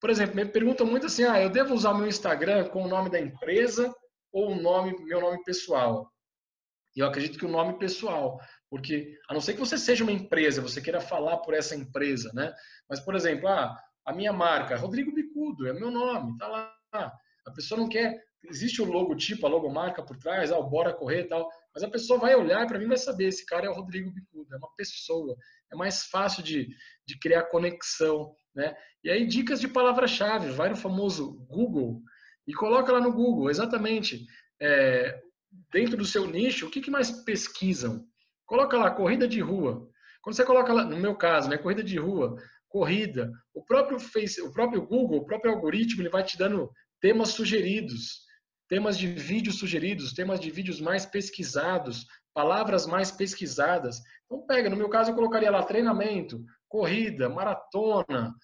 Por exemplo, me perguntam muito assim: ah, eu devo usar meu Instagram com o nome da empresa ou o nome, meu nome pessoal? E eu acredito que o nome pessoal. Porque, a não ser que você seja uma empresa, você queira falar por essa empresa, né? Mas, por exemplo, ah, a minha marca, Rodrigo Bicudo, é meu nome, tá lá. A pessoa não quer, existe o logotipo, a logomarca por trás, ah, Bora Correr e tal, mas a pessoa vai olhar para mim vai saber, esse cara é o Rodrigo Bicudo, é uma pessoa. É mais fácil de, de criar conexão, né? E aí, dicas de palavra-chave, vai no famoso Google e coloca lá no Google, exatamente, é, dentro do seu nicho, o que, que mais pesquisam? Coloca lá, corrida de rua. Quando você coloca lá, no meu caso, né, corrida de rua, corrida, o próprio Face, o próprio Google, o próprio algoritmo, ele vai te dando temas sugeridos, temas de vídeos sugeridos, temas de vídeos mais pesquisados, palavras mais pesquisadas. Então pega, no meu caso eu colocaria lá treinamento, corrida, maratona,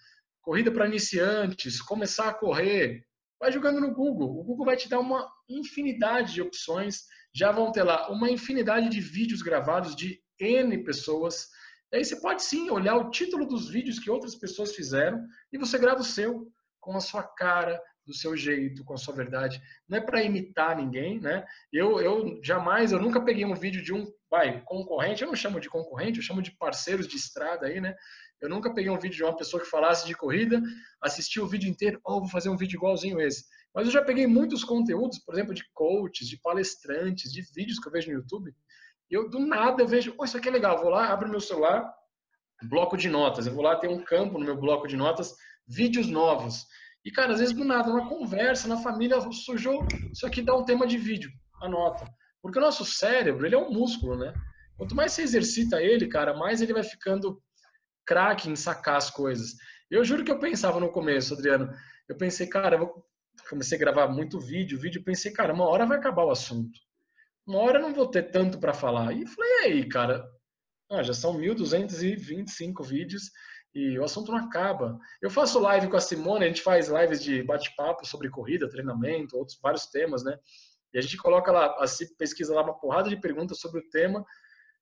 corrida para iniciantes, começar a correr. Vai jogando no Google. O Google vai te dar uma infinidade de opções já vão ter lá uma infinidade de vídeos gravados de N pessoas. E aí você pode sim olhar o título dos vídeos que outras pessoas fizeram e você grava o seu com a sua cara, do seu jeito, com a sua verdade. Não é para imitar ninguém, né? Eu, eu jamais, eu nunca peguei um vídeo de um, vai, concorrente, eu não chamo de concorrente, eu chamo de parceiros de estrada aí, né? Eu nunca peguei um vídeo de uma pessoa que falasse de corrida, assisti o vídeo inteiro, oh, vou fazer um vídeo igualzinho esse. Mas eu já peguei muitos conteúdos, por exemplo, de coaches, de palestrantes, de vídeos que eu vejo no YouTube. E eu, do nada, eu vejo, oh, isso aqui é legal. Vou lá, abro meu celular, bloco de notas. Eu vou lá, tem um campo no meu bloco de notas, vídeos novos. E, cara, às vezes do nada, uma conversa na família sujou, isso aqui dá um tema de vídeo, anota. Porque o nosso cérebro, ele é um músculo, né? Quanto mais você exercita ele, cara, mais ele vai ficando craque em sacar as coisas. Eu juro que eu pensava no começo, Adriano, eu pensei, cara, eu comecei a gravar muito vídeo, vídeo, pensei, cara, uma hora vai acabar o assunto. Uma hora eu não vou ter tanto para falar. E falei, e aí, cara, ah, já são 1.225 vídeos e o assunto não acaba. Eu faço live com a Simone, a gente faz lives de bate-papo sobre corrida, treinamento, outros vários temas, né? E a gente coloca lá, pesquisa lá uma porrada de perguntas sobre o tema.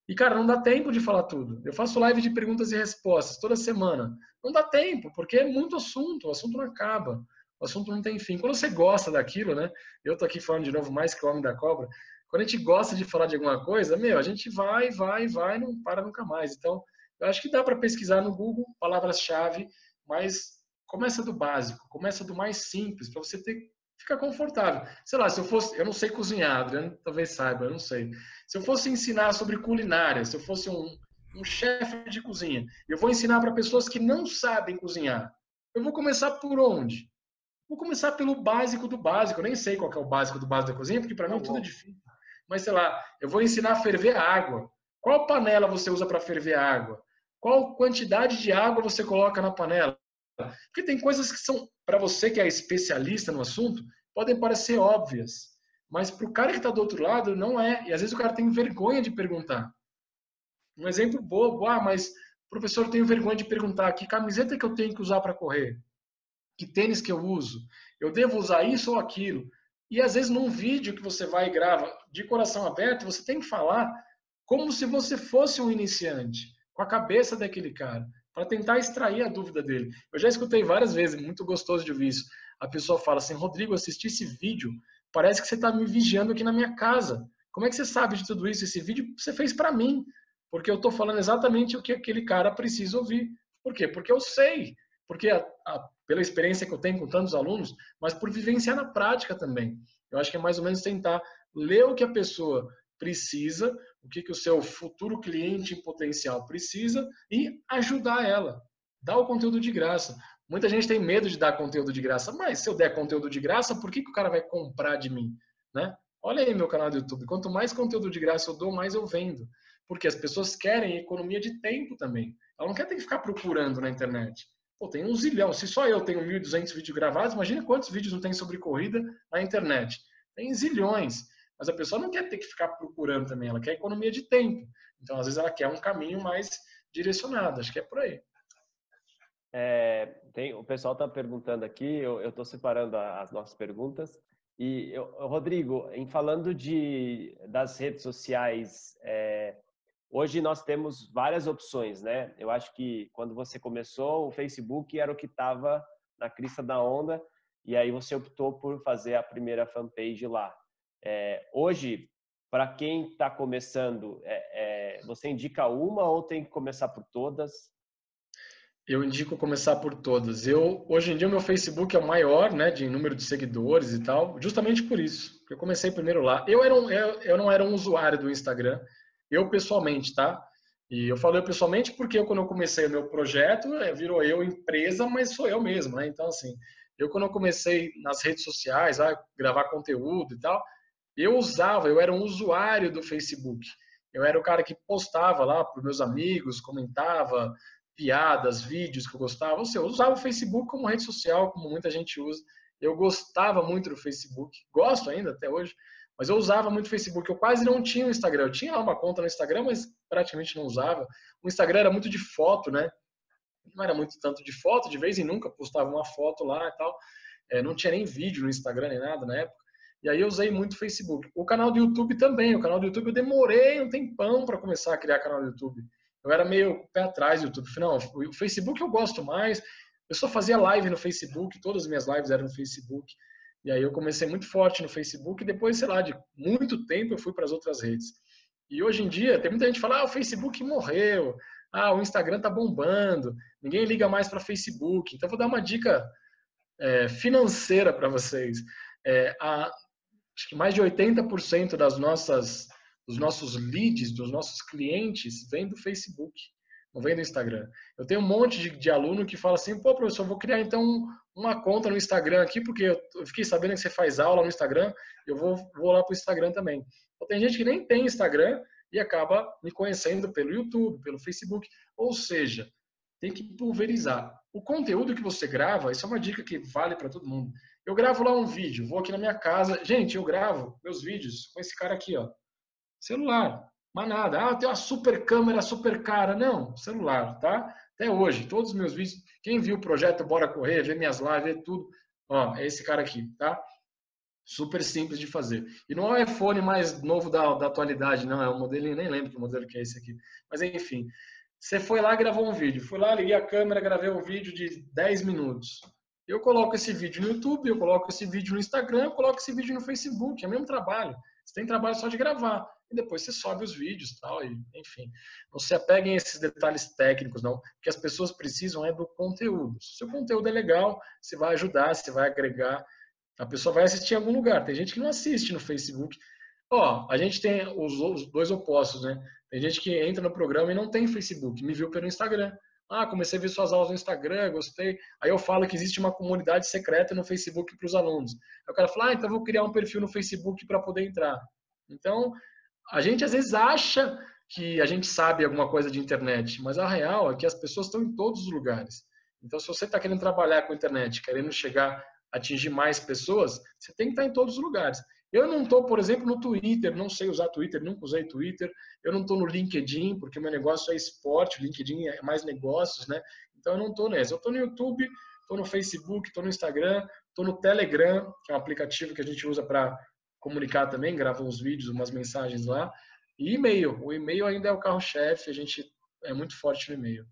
E, cara, não dá tempo de falar tudo. Eu faço live de perguntas e respostas toda semana. Não dá tempo, porque é muito assunto, o assunto não acaba o assunto não tem fim. Quando você gosta daquilo, né? Eu tô aqui falando de novo mais que o Homem da Cobra. quando a gente gosta de falar de alguma coisa, meu, a gente vai, vai, vai, não para nunca mais. Então, eu acho que dá para pesquisar no Google palavras-chave, mas começa do básico, começa do mais simples, para você ter ficar confortável. Sei lá, se eu fosse, eu não sei cozinhar, Adriano talvez saiba, eu não sei. Se eu fosse ensinar sobre culinária, se eu fosse um, um chefe de cozinha, eu vou ensinar para pessoas que não sabem cozinhar. Eu vou começar por onde? Vou começar pelo básico do básico. Eu nem sei qual é o básico do básico da cozinha, porque para mim é tudo difícil. Mas sei lá, eu vou ensinar a ferver água. Qual panela você usa para ferver água? Qual quantidade de água você coloca na panela? Porque tem coisas que são, para você que é especialista no assunto, podem parecer óbvias. Mas para o cara que está do outro lado, não é. E às vezes o cara tem vergonha de perguntar. Um exemplo bobo, ah, mas professor, eu tenho vergonha de perguntar que camiseta que eu tenho que usar para correr? Que tênis que eu uso? Eu devo usar isso ou aquilo? E às vezes num vídeo que você vai e grava de coração aberto, você tem que falar como se você fosse um iniciante, com a cabeça daquele cara, para tentar extrair a dúvida dele. Eu já escutei várias vezes, muito gostoso de ouvir isso. A pessoa fala assim: Rodrigo, assisti esse vídeo, parece que você está me vigiando aqui na minha casa. Como é que você sabe de tudo isso? Esse vídeo você fez para mim porque eu estou falando exatamente o que aquele cara precisa ouvir. Por quê? Porque eu sei, porque a, a, pela experiência que eu tenho com tantos alunos, mas por vivenciar na prática também. Eu acho que é mais ou menos tentar ler o que a pessoa precisa, o que, que o seu futuro cliente em potencial precisa e ajudar ela. Dar o conteúdo de graça. Muita gente tem medo de dar conteúdo de graça, mas se eu der conteúdo de graça, por que, que o cara vai comprar de mim? Né? Olha aí meu canal do YouTube. Quanto mais conteúdo de graça eu dou, mais eu vendo. Porque as pessoas querem economia de tempo também. Ela não quer ter que ficar procurando na internet. Pô, tem um zilhão. Se só eu tenho 1.200 vídeos gravados, imagina quantos vídeos não tem sobre corrida na internet. Tem zilhões. Mas a pessoa não quer ter que ficar procurando também. Ela quer economia de tempo. Então, às vezes, ela quer um caminho mais direcionado. Acho que é por aí. É, tem, o pessoal está perguntando aqui, eu estou separando as nossas perguntas. E, eu, Rodrigo, em falando de, das redes sociais, é, Hoje nós temos várias opções, né? Eu acho que quando você começou, o Facebook era o que estava na crista da onda e aí você optou por fazer a primeira fanpage lá. É, hoje, para quem está começando, é, é, você indica uma ou tem que começar por todas? Eu indico começar por todas. Eu hoje em dia o meu Facebook é o maior, né, de número de seguidores e tal, justamente por isso. Eu comecei primeiro lá. Eu era um, eu, eu não era um usuário do Instagram eu pessoalmente, tá? E eu falo eu pessoalmente porque eu, quando eu comecei o meu projeto, é, virou eu empresa, mas sou eu mesmo, né? Então, assim, eu quando eu comecei nas redes sociais, a gravar conteúdo e tal, eu usava, eu era um usuário do Facebook. Eu era o cara que postava lá para meus amigos, comentava piadas, vídeos que eu gostava. Ou seja, eu usava o Facebook como rede social, como muita gente usa. Eu gostava muito do Facebook, gosto ainda até hoje. Mas eu usava muito o Facebook, eu quase não tinha o Instagram. Eu tinha lá uma conta no Instagram, mas praticamente não usava. O Instagram era muito de foto, né? Não era muito tanto de foto, de vez em nunca postava uma foto lá e tal. É, não tinha nem vídeo no Instagram nem nada na época. E aí eu usei muito o Facebook. O canal do YouTube também. O canal do YouTube eu demorei um tempão para começar a criar canal do YouTube. Eu era meio pé atrás do YouTube. Não, o Facebook eu gosto mais. Eu só fazia live no Facebook, todas as minhas lives eram no Facebook. E aí eu comecei muito forte no Facebook e depois, sei lá, de muito tempo eu fui para as outras redes. E hoje em dia tem muita gente que fala, ah, o Facebook morreu, ah, o Instagram tá bombando, ninguém liga mais para Facebook. Então vou dar uma dica é, financeira para vocês. É, a, acho que mais de 80% das nossas, dos nossos leads, dos nossos clientes, vem do Facebook não vem do Instagram. Eu tenho um monte de, de aluno que fala assim, pô, professor, vou criar então uma conta no Instagram aqui, porque eu, fiquei sabendo que você faz aula no Instagram, eu vou, vou lá para o Instagram também. Então, tem gente que nem tem Instagram e acaba me conhecendo pelo YouTube, pelo Facebook. Ou seja, tem que pulverizar. O conteúdo que você grava, isso é uma dica que vale para todo mundo. Eu gravo lá um vídeo, vou aqui na minha casa. Gente, eu gravo meus vídeos com esse cara aqui, ó. Celular. Mas nada. Ah, tem uma super câmera super cara. Não, celular, tá? Até hoje, todos os meus vídeos. Quem viu o projeto Bora Correr, vê minhas lives, vê tudo. Ó, é esse cara aqui, tá? Super simples de fazer. E não é o iPhone mais novo da, da atualidade, não. É um modelo, nem lembro que modelo que é esse aqui. Mas enfim, você foi lá gravou um vídeo. Fui lá, liguei a câmera, gravei um vídeo de 10 minutos. Eu coloco esse vídeo no YouTube, eu coloco esse vídeo no Instagram, eu coloco esse vídeo no Facebook. É o mesmo trabalho. Você tem trabalho só de gravar e depois você sobe os vídeos tal, e enfim. Não se apeguem a esses detalhes técnicos, não. O que as pessoas precisam é do conteúdo. Se o conteúdo é legal, você vai ajudar, você vai agregar. A pessoa vai assistir em algum lugar. Tem gente que não assiste no Facebook. Ó, a gente tem os, os dois opostos, né? Tem gente que entra no programa e não tem Facebook, me viu pelo Instagram. Ah, comecei a ver suas aulas no Instagram, gostei. Aí eu falo que existe uma comunidade secreta no Facebook para os alunos. Aí o cara fala, ah, então vou criar um perfil no Facebook para poder entrar. Então, a gente às vezes acha que a gente sabe alguma coisa de internet, mas a real é que as pessoas estão em todos os lugares. Então, se você está querendo trabalhar com internet, querendo chegar, atingir mais pessoas, você tem que estar em todos os lugares. Eu não estou, por exemplo, no Twitter, não sei usar Twitter, nunca usei Twitter. Eu não estou no LinkedIn, porque meu negócio é esporte, o LinkedIn é mais negócios, né? Então eu não estou nessa. Eu estou no YouTube, estou no Facebook, estou no Instagram, estou no Telegram, que é um aplicativo que a gente usa para comunicar também, grava uns vídeos, umas mensagens lá. E e-mail. O e-mail ainda é o carro-chefe, a gente é muito forte no e-mail.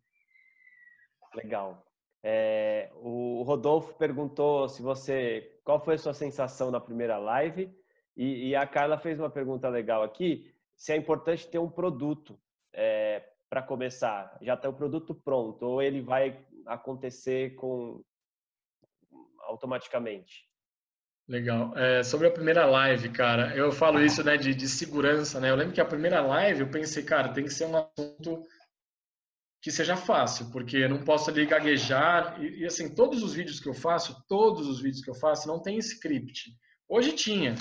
Legal. É, o Rodolfo perguntou se você, qual foi a sua sensação na primeira live e, e, a Carla fez uma pergunta legal aqui, se é importante ter um produto é, para começar, já ter o produto pronto, ou ele vai acontecer com automaticamente? Legal. É, sobre a primeira live, cara, eu falo isso né, de, de segurança, né? Eu lembro que a primeira live eu pensei, cara, tem que ser um assunto que seja fácil, porque eu não posso ali gaguejar. E, e, assim, todos os vídeos que eu faço, todos os vídeos que eu faço, não tem script. Hoje tinha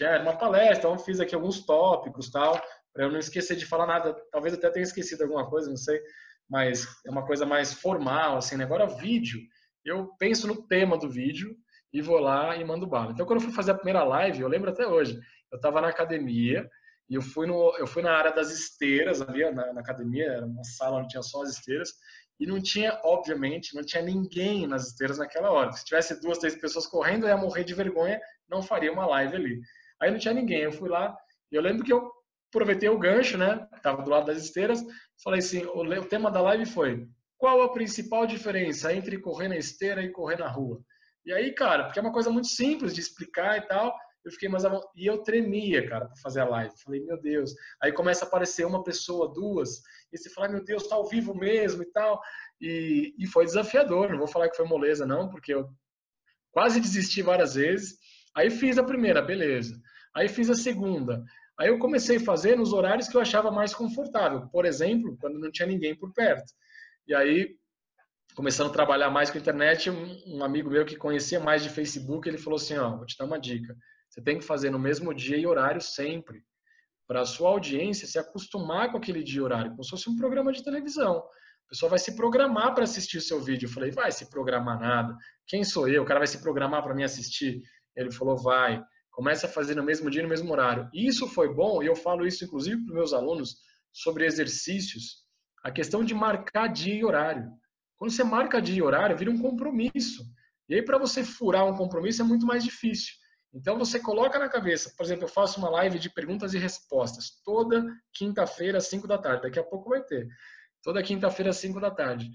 tinha uma palestra, então fiz aqui alguns tópicos tal, para eu não esquecer de falar nada. Talvez até tenha esquecido alguma coisa, não sei, mas é uma coisa mais formal, assim. Né? Agora, vídeo, eu penso no tema do vídeo e vou lá e mando bala. Então, quando eu fui fazer a primeira live, eu lembro até hoje, eu estava na academia e eu fui, no, eu fui na área das esteiras ali, na, na academia, era uma sala onde tinha só as esteiras, e não tinha, obviamente, não tinha ninguém nas esteiras naquela hora. Se tivesse duas, três pessoas correndo, eu ia morrer de vergonha, não faria uma live ali. Aí não tinha ninguém. Eu fui lá e eu lembro que eu aproveitei o gancho, né? Tava do lado das esteiras. Falei assim: o, o tema da live foi qual a principal diferença entre correr na esteira e correr na rua? E aí, cara, porque é uma coisa muito simples de explicar e tal, eu fiquei mais e eu tremia, cara, para fazer a live. Falei, meu Deus. Aí começa a aparecer uma pessoa, duas, e você fala, meu Deus, tá ao vivo mesmo e tal. E, e foi desafiador. Não vou falar que foi moleza, não, porque eu quase desisti várias vezes. Aí fiz a primeira, beleza. Aí fiz a segunda. Aí eu comecei a fazer nos horários que eu achava mais confortável. Por exemplo, quando não tinha ninguém por perto. E aí, começando a trabalhar mais com a internet, um amigo meu que conhecia mais de Facebook, ele falou assim, ó, vou te dar uma dica. Você tem que fazer no mesmo dia e horário sempre. Para a sua audiência se acostumar com aquele dia e horário, como se fosse um programa de televisão. A pessoa vai se programar para assistir o seu vídeo. Eu falei, vai se programar nada. Quem sou eu? O cara vai se programar para me assistir? Ele falou, vai. Começa a fazer no mesmo dia, no mesmo horário. E isso foi bom, e eu falo isso inclusive para meus alunos sobre exercícios, a questão de marcar dia e horário. Quando você marca dia e horário, vira um compromisso. E aí, para você furar um compromisso, é muito mais difícil. Então, você coloca na cabeça, por exemplo, eu faço uma live de perguntas e respostas toda quinta-feira, às 5 da tarde. Daqui a pouco vai ter. Toda quinta-feira, às 5 da tarde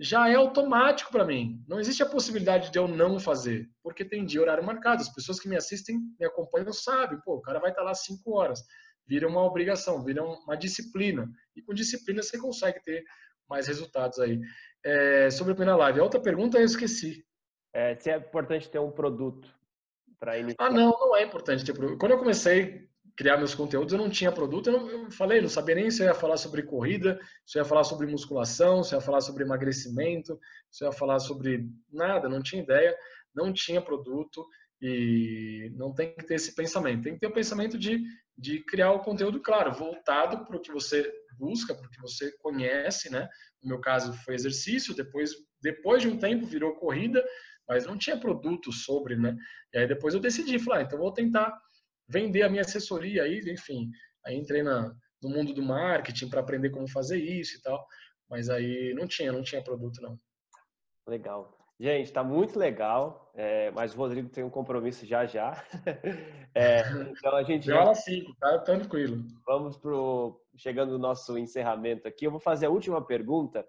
já é automático para mim. Não existe a possibilidade de eu não fazer, porque tem dia horário marcado. As pessoas que me assistem, me acompanham, sabem, pô, o cara vai estar tá lá cinco horas. Vira uma obrigação, vira uma disciplina. E com disciplina você consegue ter mais resultados aí. É, sobre a primeira live, a outra pergunta eu esqueci. É, se é importante ter um produto para iniciar. Ah, não, não é importante ter produto. Quando eu comecei criar meus conteúdos, eu não tinha produto, eu, não, eu falei, não sabia nem se eu ia falar sobre corrida, se eu ia falar sobre musculação, se eu ia falar sobre emagrecimento, se eu ia falar sobre nada, não tinha ideia, não tinha produto e não tem que ter esse pensamento. Tem que ter o pensamento de, de criar o conteúdo, claro, voltado para o que você busca, para o que você conhece, né? No meu caso foi exercício, depois, depois de um tempo virou corrida, mas não tinha produto sobre, né? E aí depois eu decidi, falar, ah, então vou tentar vender a minha assessoria aí, enfim. Aí entrei na, no mundo do marketing para aprender como fazer isso e tal. Mas aí não tinha, não tinha produto não. Legal. Gente, está muito legal, é, mas o Rodrigo tem um compromisso já já. É, então a gente. Já cinco, tá tranquilo. Vamos pro chegando no nosso encerramento aqui. Eu vou fazer a última pergunta,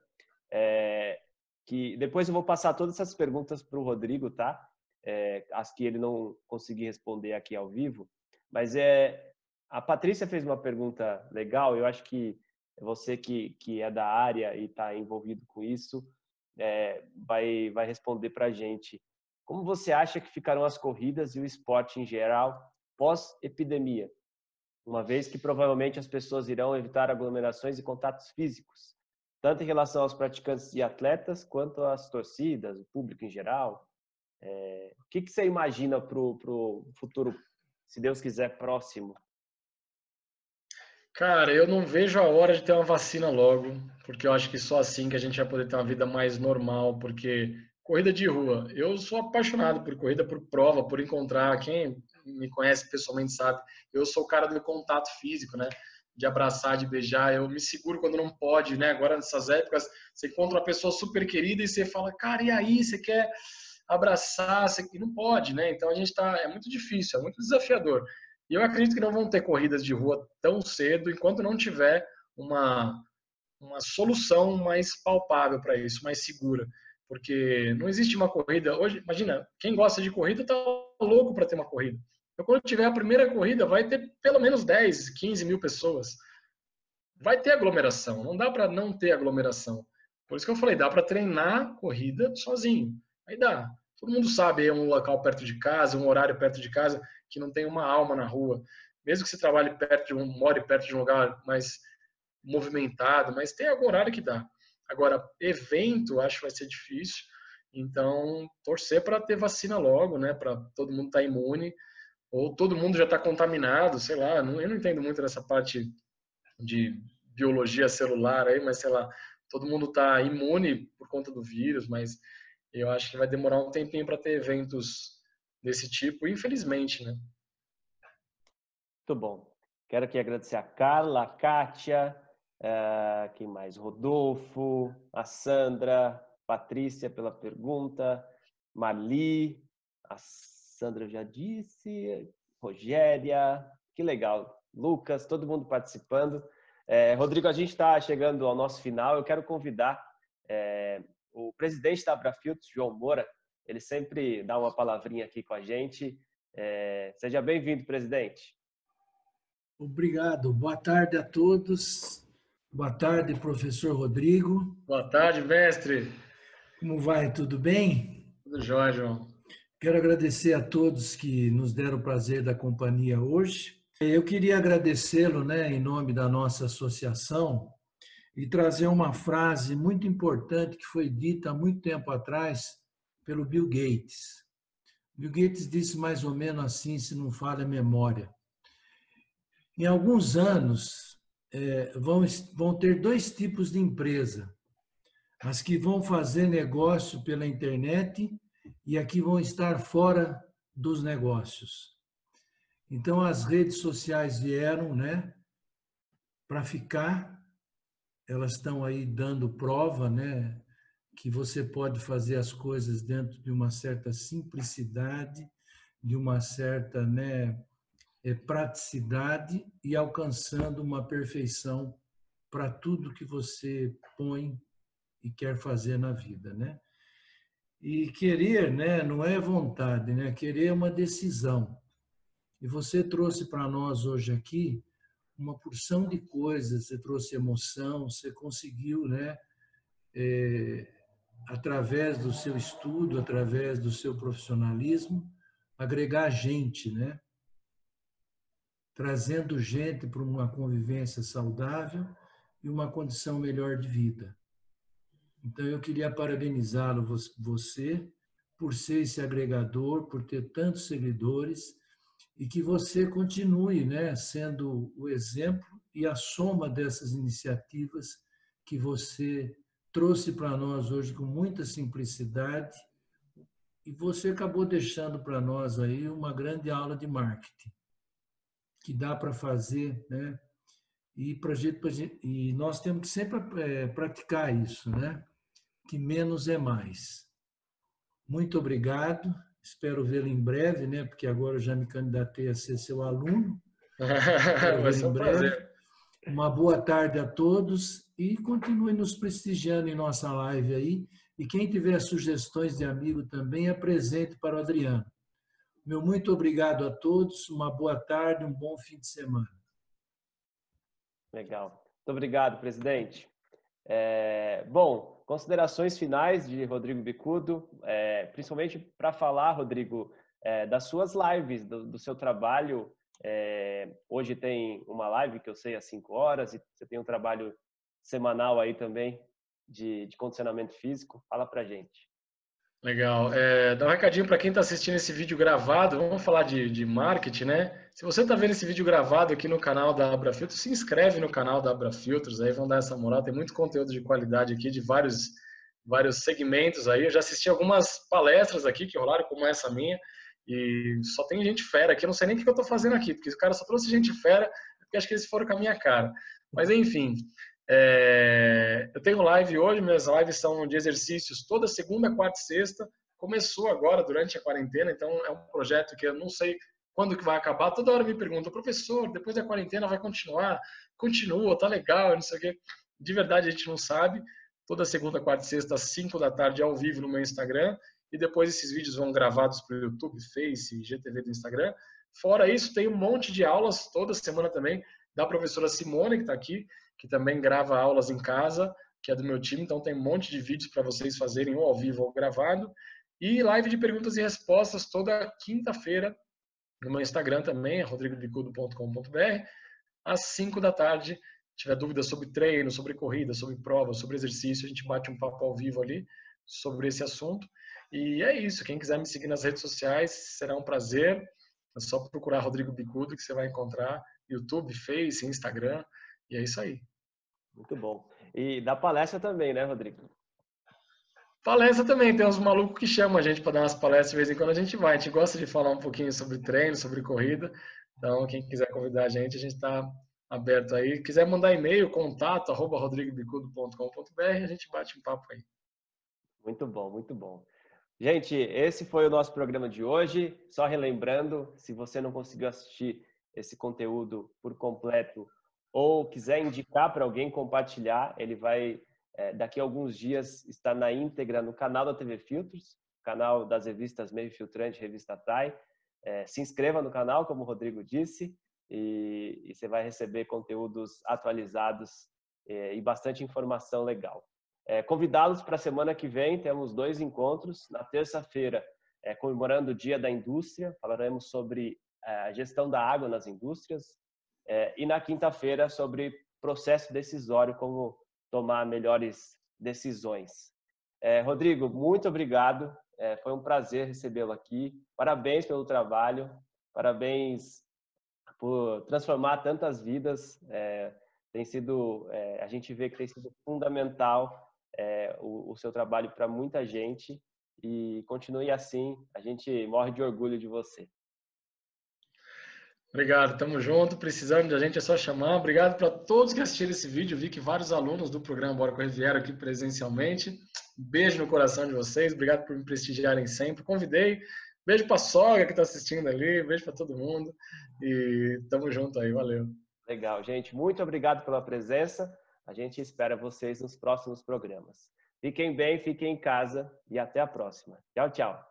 é, que depois eu vou passar todas essas perguntas para o Rodrigo, tá? É, as que ele não conseguir responder aqui ao vivo. Mas é a Patrícia fez uma pergunta legal. Eu acho que você que, que é da área e está envolvido com isso é, vai, vai responder para a gente. Como você acha que ficarão as corridas e o esporte em geral pós-epidemia? Uma vez que provavelmente as pessoas irão evitar aglomerações e contatos físicos, tanto em relação aos praticantes e atletas, quanto às torcidas, o público em geral. É, o que, que você imagina para o futuro, se Deus quiser, próximo Cara, eu não vejo a hora de ter uma vacina logo, porque eu acho que só assim que a gente vai poder ter uma vida mais normal, porque corrida de rua, eu sou apaixonado por corrida, por prova, por encontrar, quem me conhece pessoalmente sabe, eu sou o cara do contato físico, né? De abraçar, de beijar, eu me seguro quando não pode, né? Agora nessas épocas, você encontra uma pessoa super querida e você fala, cara, e aí, você quer abraçar, e não pode, né? Então a gente tá, é muito difícil, é muito desafiador. E eu acredito que não vão ter corridas de rua tão cedo enquanto não tiver uma, uma solução mais palpável para isso, mais segura. Porque não existe uma corrida. Hoje, imagina, quem gosta de corrida está louco para ter uma corrida. Então, quando tiver a primeira corrida, vai ter pelo menos 10, 15 mil pessoas. Vai ter aglomeração. Não dá para não ter aglomeração. Por isso que eu falei, dá para treinar corrida sozinho. Aí dá. Todo mundo sabe, é um local perto de casa, um horário perto de casa que não tem uma alma na rua. Mesmo que você trabalhe perto de um, more perto de um lugar mais movimentado, mas tem algum horário que dá. Agora, evento, acho que vai ser difícil. Então, torcer para ter vacina logo, né? Para todo mundo estar tá imune. Ou todo mundo já está contaminado, sei lá. eu não entendo muito dessa parte de biologia celular aí, mas sei lá. Todo mundo está imune por conta do vírus, mas eu acho que vai demorar um tempinho para ter eventos desse tipo, infelizmente, né? Muito bom. Quero aqui agradecer a Carla, a Kátia, uh, quem mais? Rodolfo, a Sandra, Patrícia pela pergunta, Marli, a Sandra já disse, Rogéria, que legal. Lucas, todo mundo participando. É, Rodrigo, a gente está chegando ao nosso final. Eu quero convidar é, o presidente da Abrafiltros, João Moura, ele sempre dá uma palavrinha aqui com a gente. É, seja bem-vindo, presidente. Obrigado. Boa tarde a todos. Boa tarde, professor Rodrigo. Boa tarde, mestre. Como vai? Tudo bem? Tudo jóia, João. Quero agradecer a todos que nos deram o prazer da companhia hoje. Eu queria agradecê-lo, né, em nome da nossa associação, e trazer uma frase muito importante que foi dita há muito tempo atrás pelo Bill Gates. Bill Gates disse mais ou menos assim, se não falha a memória. Em alguns anos, é, vão, vão ter dois tipos de empresa. As que vão fazer negócio pela internet e as que vão estar fora dos negócios. Então, as redes sociais vieram né, para ficar, elas estão aí dando prova, né, que você pode fazer as coisas dentro de uma certa simplicidade, de uma certa né, é, praticidade e alcançando uma perfeição para tudo que você põe e quer fazer na vida, né? E querer, né, não é vontade, né? Querer é uma decisão. E você trouxe para nós hoje aqui uma porção de coisas, você trouxe emoção, você conseguiu, né, é, através do seu estudo, através do seu profissionalismo, agregar gente, né? Trazendo gente para uma convivência saudável e uma condição melhor de vida. Então eu queria parabenizá-lo você por ser esse agregador, por ter tantos seguidores e que você continue, né, sendo o exemplo e a soma dessas iniciativas que você trouxe para nós hoje com muita simplicidade e você acabou deixando para nós aí uma grande aula de marketing que dá para fazer, né? E, pra gente, e nós temos que sempre é, praticar isso, né? Que menos é mais. Muito obrigado. Espero vê-lo em breve, né? Porque agora eu já me candidatei a ser seu aluno. Vai ser um prazer. Uma boa tarde a todos e continue nos prestigiando em nossa live aí. E quem tiver sugestões de amigo também, apresente para o Adriano. Meu muito obrigado a todos, uma boa tarde, um bom fim de semana. Legal. Muito obrigado, presidente. É, bom, considerações finais de Rodrigo Bicudo, é, principalmente para falar, Rodrigo, é, das suas lives, do, do seu trabalho. É, hoje tem uma live que eu sei às 5 horas e você tem um trabalho semanal aí também de, de condicionamento físico. Fala para gente. Legal. É, dá um recadinho para quem está assistindo esse vídeo gravado. Vamos falar de, de marketing, né? Se você está vendo esse vídeo gravado aqui no canal da Abra Filtros, se inscreve no canal da Abra Filtros, aí vão dar essa moral. Tem muito conteúdo de qualidade aqui, de vários, vários segmentos aí. Eu já assisti algumas palestras aqui que rolaram, como essa minha, e só tem gente fera aqui. Eu não sei nem o que eu estou fazendo aqui, porque o cara só trouxe gente fera, porque acho que eles foram com a minha cara. Mas enfim, é, eu tenho live hoje, minhas lives são de exercícios toda segunda, quarta e sexta. Começou agora durante a quarentena, então é um projeto que eu não sei quando que vai acabar. Toda hora me perguntam, professor, depois da quarentena vai continuar? Continua, tá legal, não sei o quê. De verdade a gente não sabe. Toda segunda, quarta e sexta, às 5 da tarde, ao vivo no meu Instagram. E depois esses vídeos vão gravados para o YouTube, Face, GTV do Instagram. Fora isso, tem um monte de aulas toda semana também da professora Simone, que está aqui, que também grava aulas em casa, que é do meu time, então tem um monte de vídeos para vocês fazerem ou ao vivo ou gravado. E live de perguntas e respostas toda quinta-feira no meu Instagram também, é rodrigobicudo.com.br, às 5 da tarde. Se tiver dúvidas sobre treino, sobre corrida, sobre prova, sobre exercício, a gente bate um papo ao vivo ali sobre esse assunto. E é isso. Quem quiser me seguir nas redes sociais, será um prazer. É só procurar Rodrigo Bicudo que você vai encontrar YouTube, Face, Instagram. E é isso aí. Muito bom. E da palestra também, né, Rodrigo? Palestra também, tem uns malucos que chamam a gente para dar umas palestras de vez em quando a gente vai. A gente gosta de falar um pouquinho sobre treino, sobre corrida. Então, quem quiser convidar a gente, a gente está aberto aí. Quiser mandar e-mail, contato, arroba rodrigobicudo.com.br, a gente bate um papo aí. Muito bom, muito bom. Gente, esse foi o nosso programa de hoje. Só relembrando, se você não conseguiu assistir esse conteúdo por completo, ou quiser indicar para alguém compartilhar, ele vai é, daqui a alguns dias estar na íntegra no canal da TV Filtros, canal das revistas Meio Filtrante, Revista TAI. É, se inscreva no canal, como o Rodrigo disse, e, e você vai receber conteúdos atualizados é, e bastante informação legal. Convidá-los para a semana que vem, temos dois encontros. Na terça-feira, comemorando o Dia da Indústria, falaremos sobre a gestão da água nas indústrias, é, e na quinta-feira, sobre processo decisório, como tomar melhores decisões. É, Rodrigo, muito obrigado. É, foi um prazer recebê-lo aqui. Parabéns pelo trabalho. Parabéns por transformar tantas vidas. É, tem sido, é, a gente vê que tem sido fundamental é, o, o seu trabalho para muita gente e continue assim. A gente morre de orgulho de você. Obrigado, tamo junto. Precisando de a gente é só chamar. Obrigado para todos que assistiram esse vídeo. Vi que vários alunos do programa Bora Correr vieram aqui presencialmente. Beijo no coração de vocês. Obrigado por me prestigiarem sempre. Convidei. Beijo para a sogra que está assistindo ali. Beijo para todo mundo. E tamo junto aí. Valeu. Legal, gente. Muito obrigado pela presença. A gente espera vocês nos próximos programas. Fiquem bem, fiquem em casa e até a próxima. Tchau, tchau.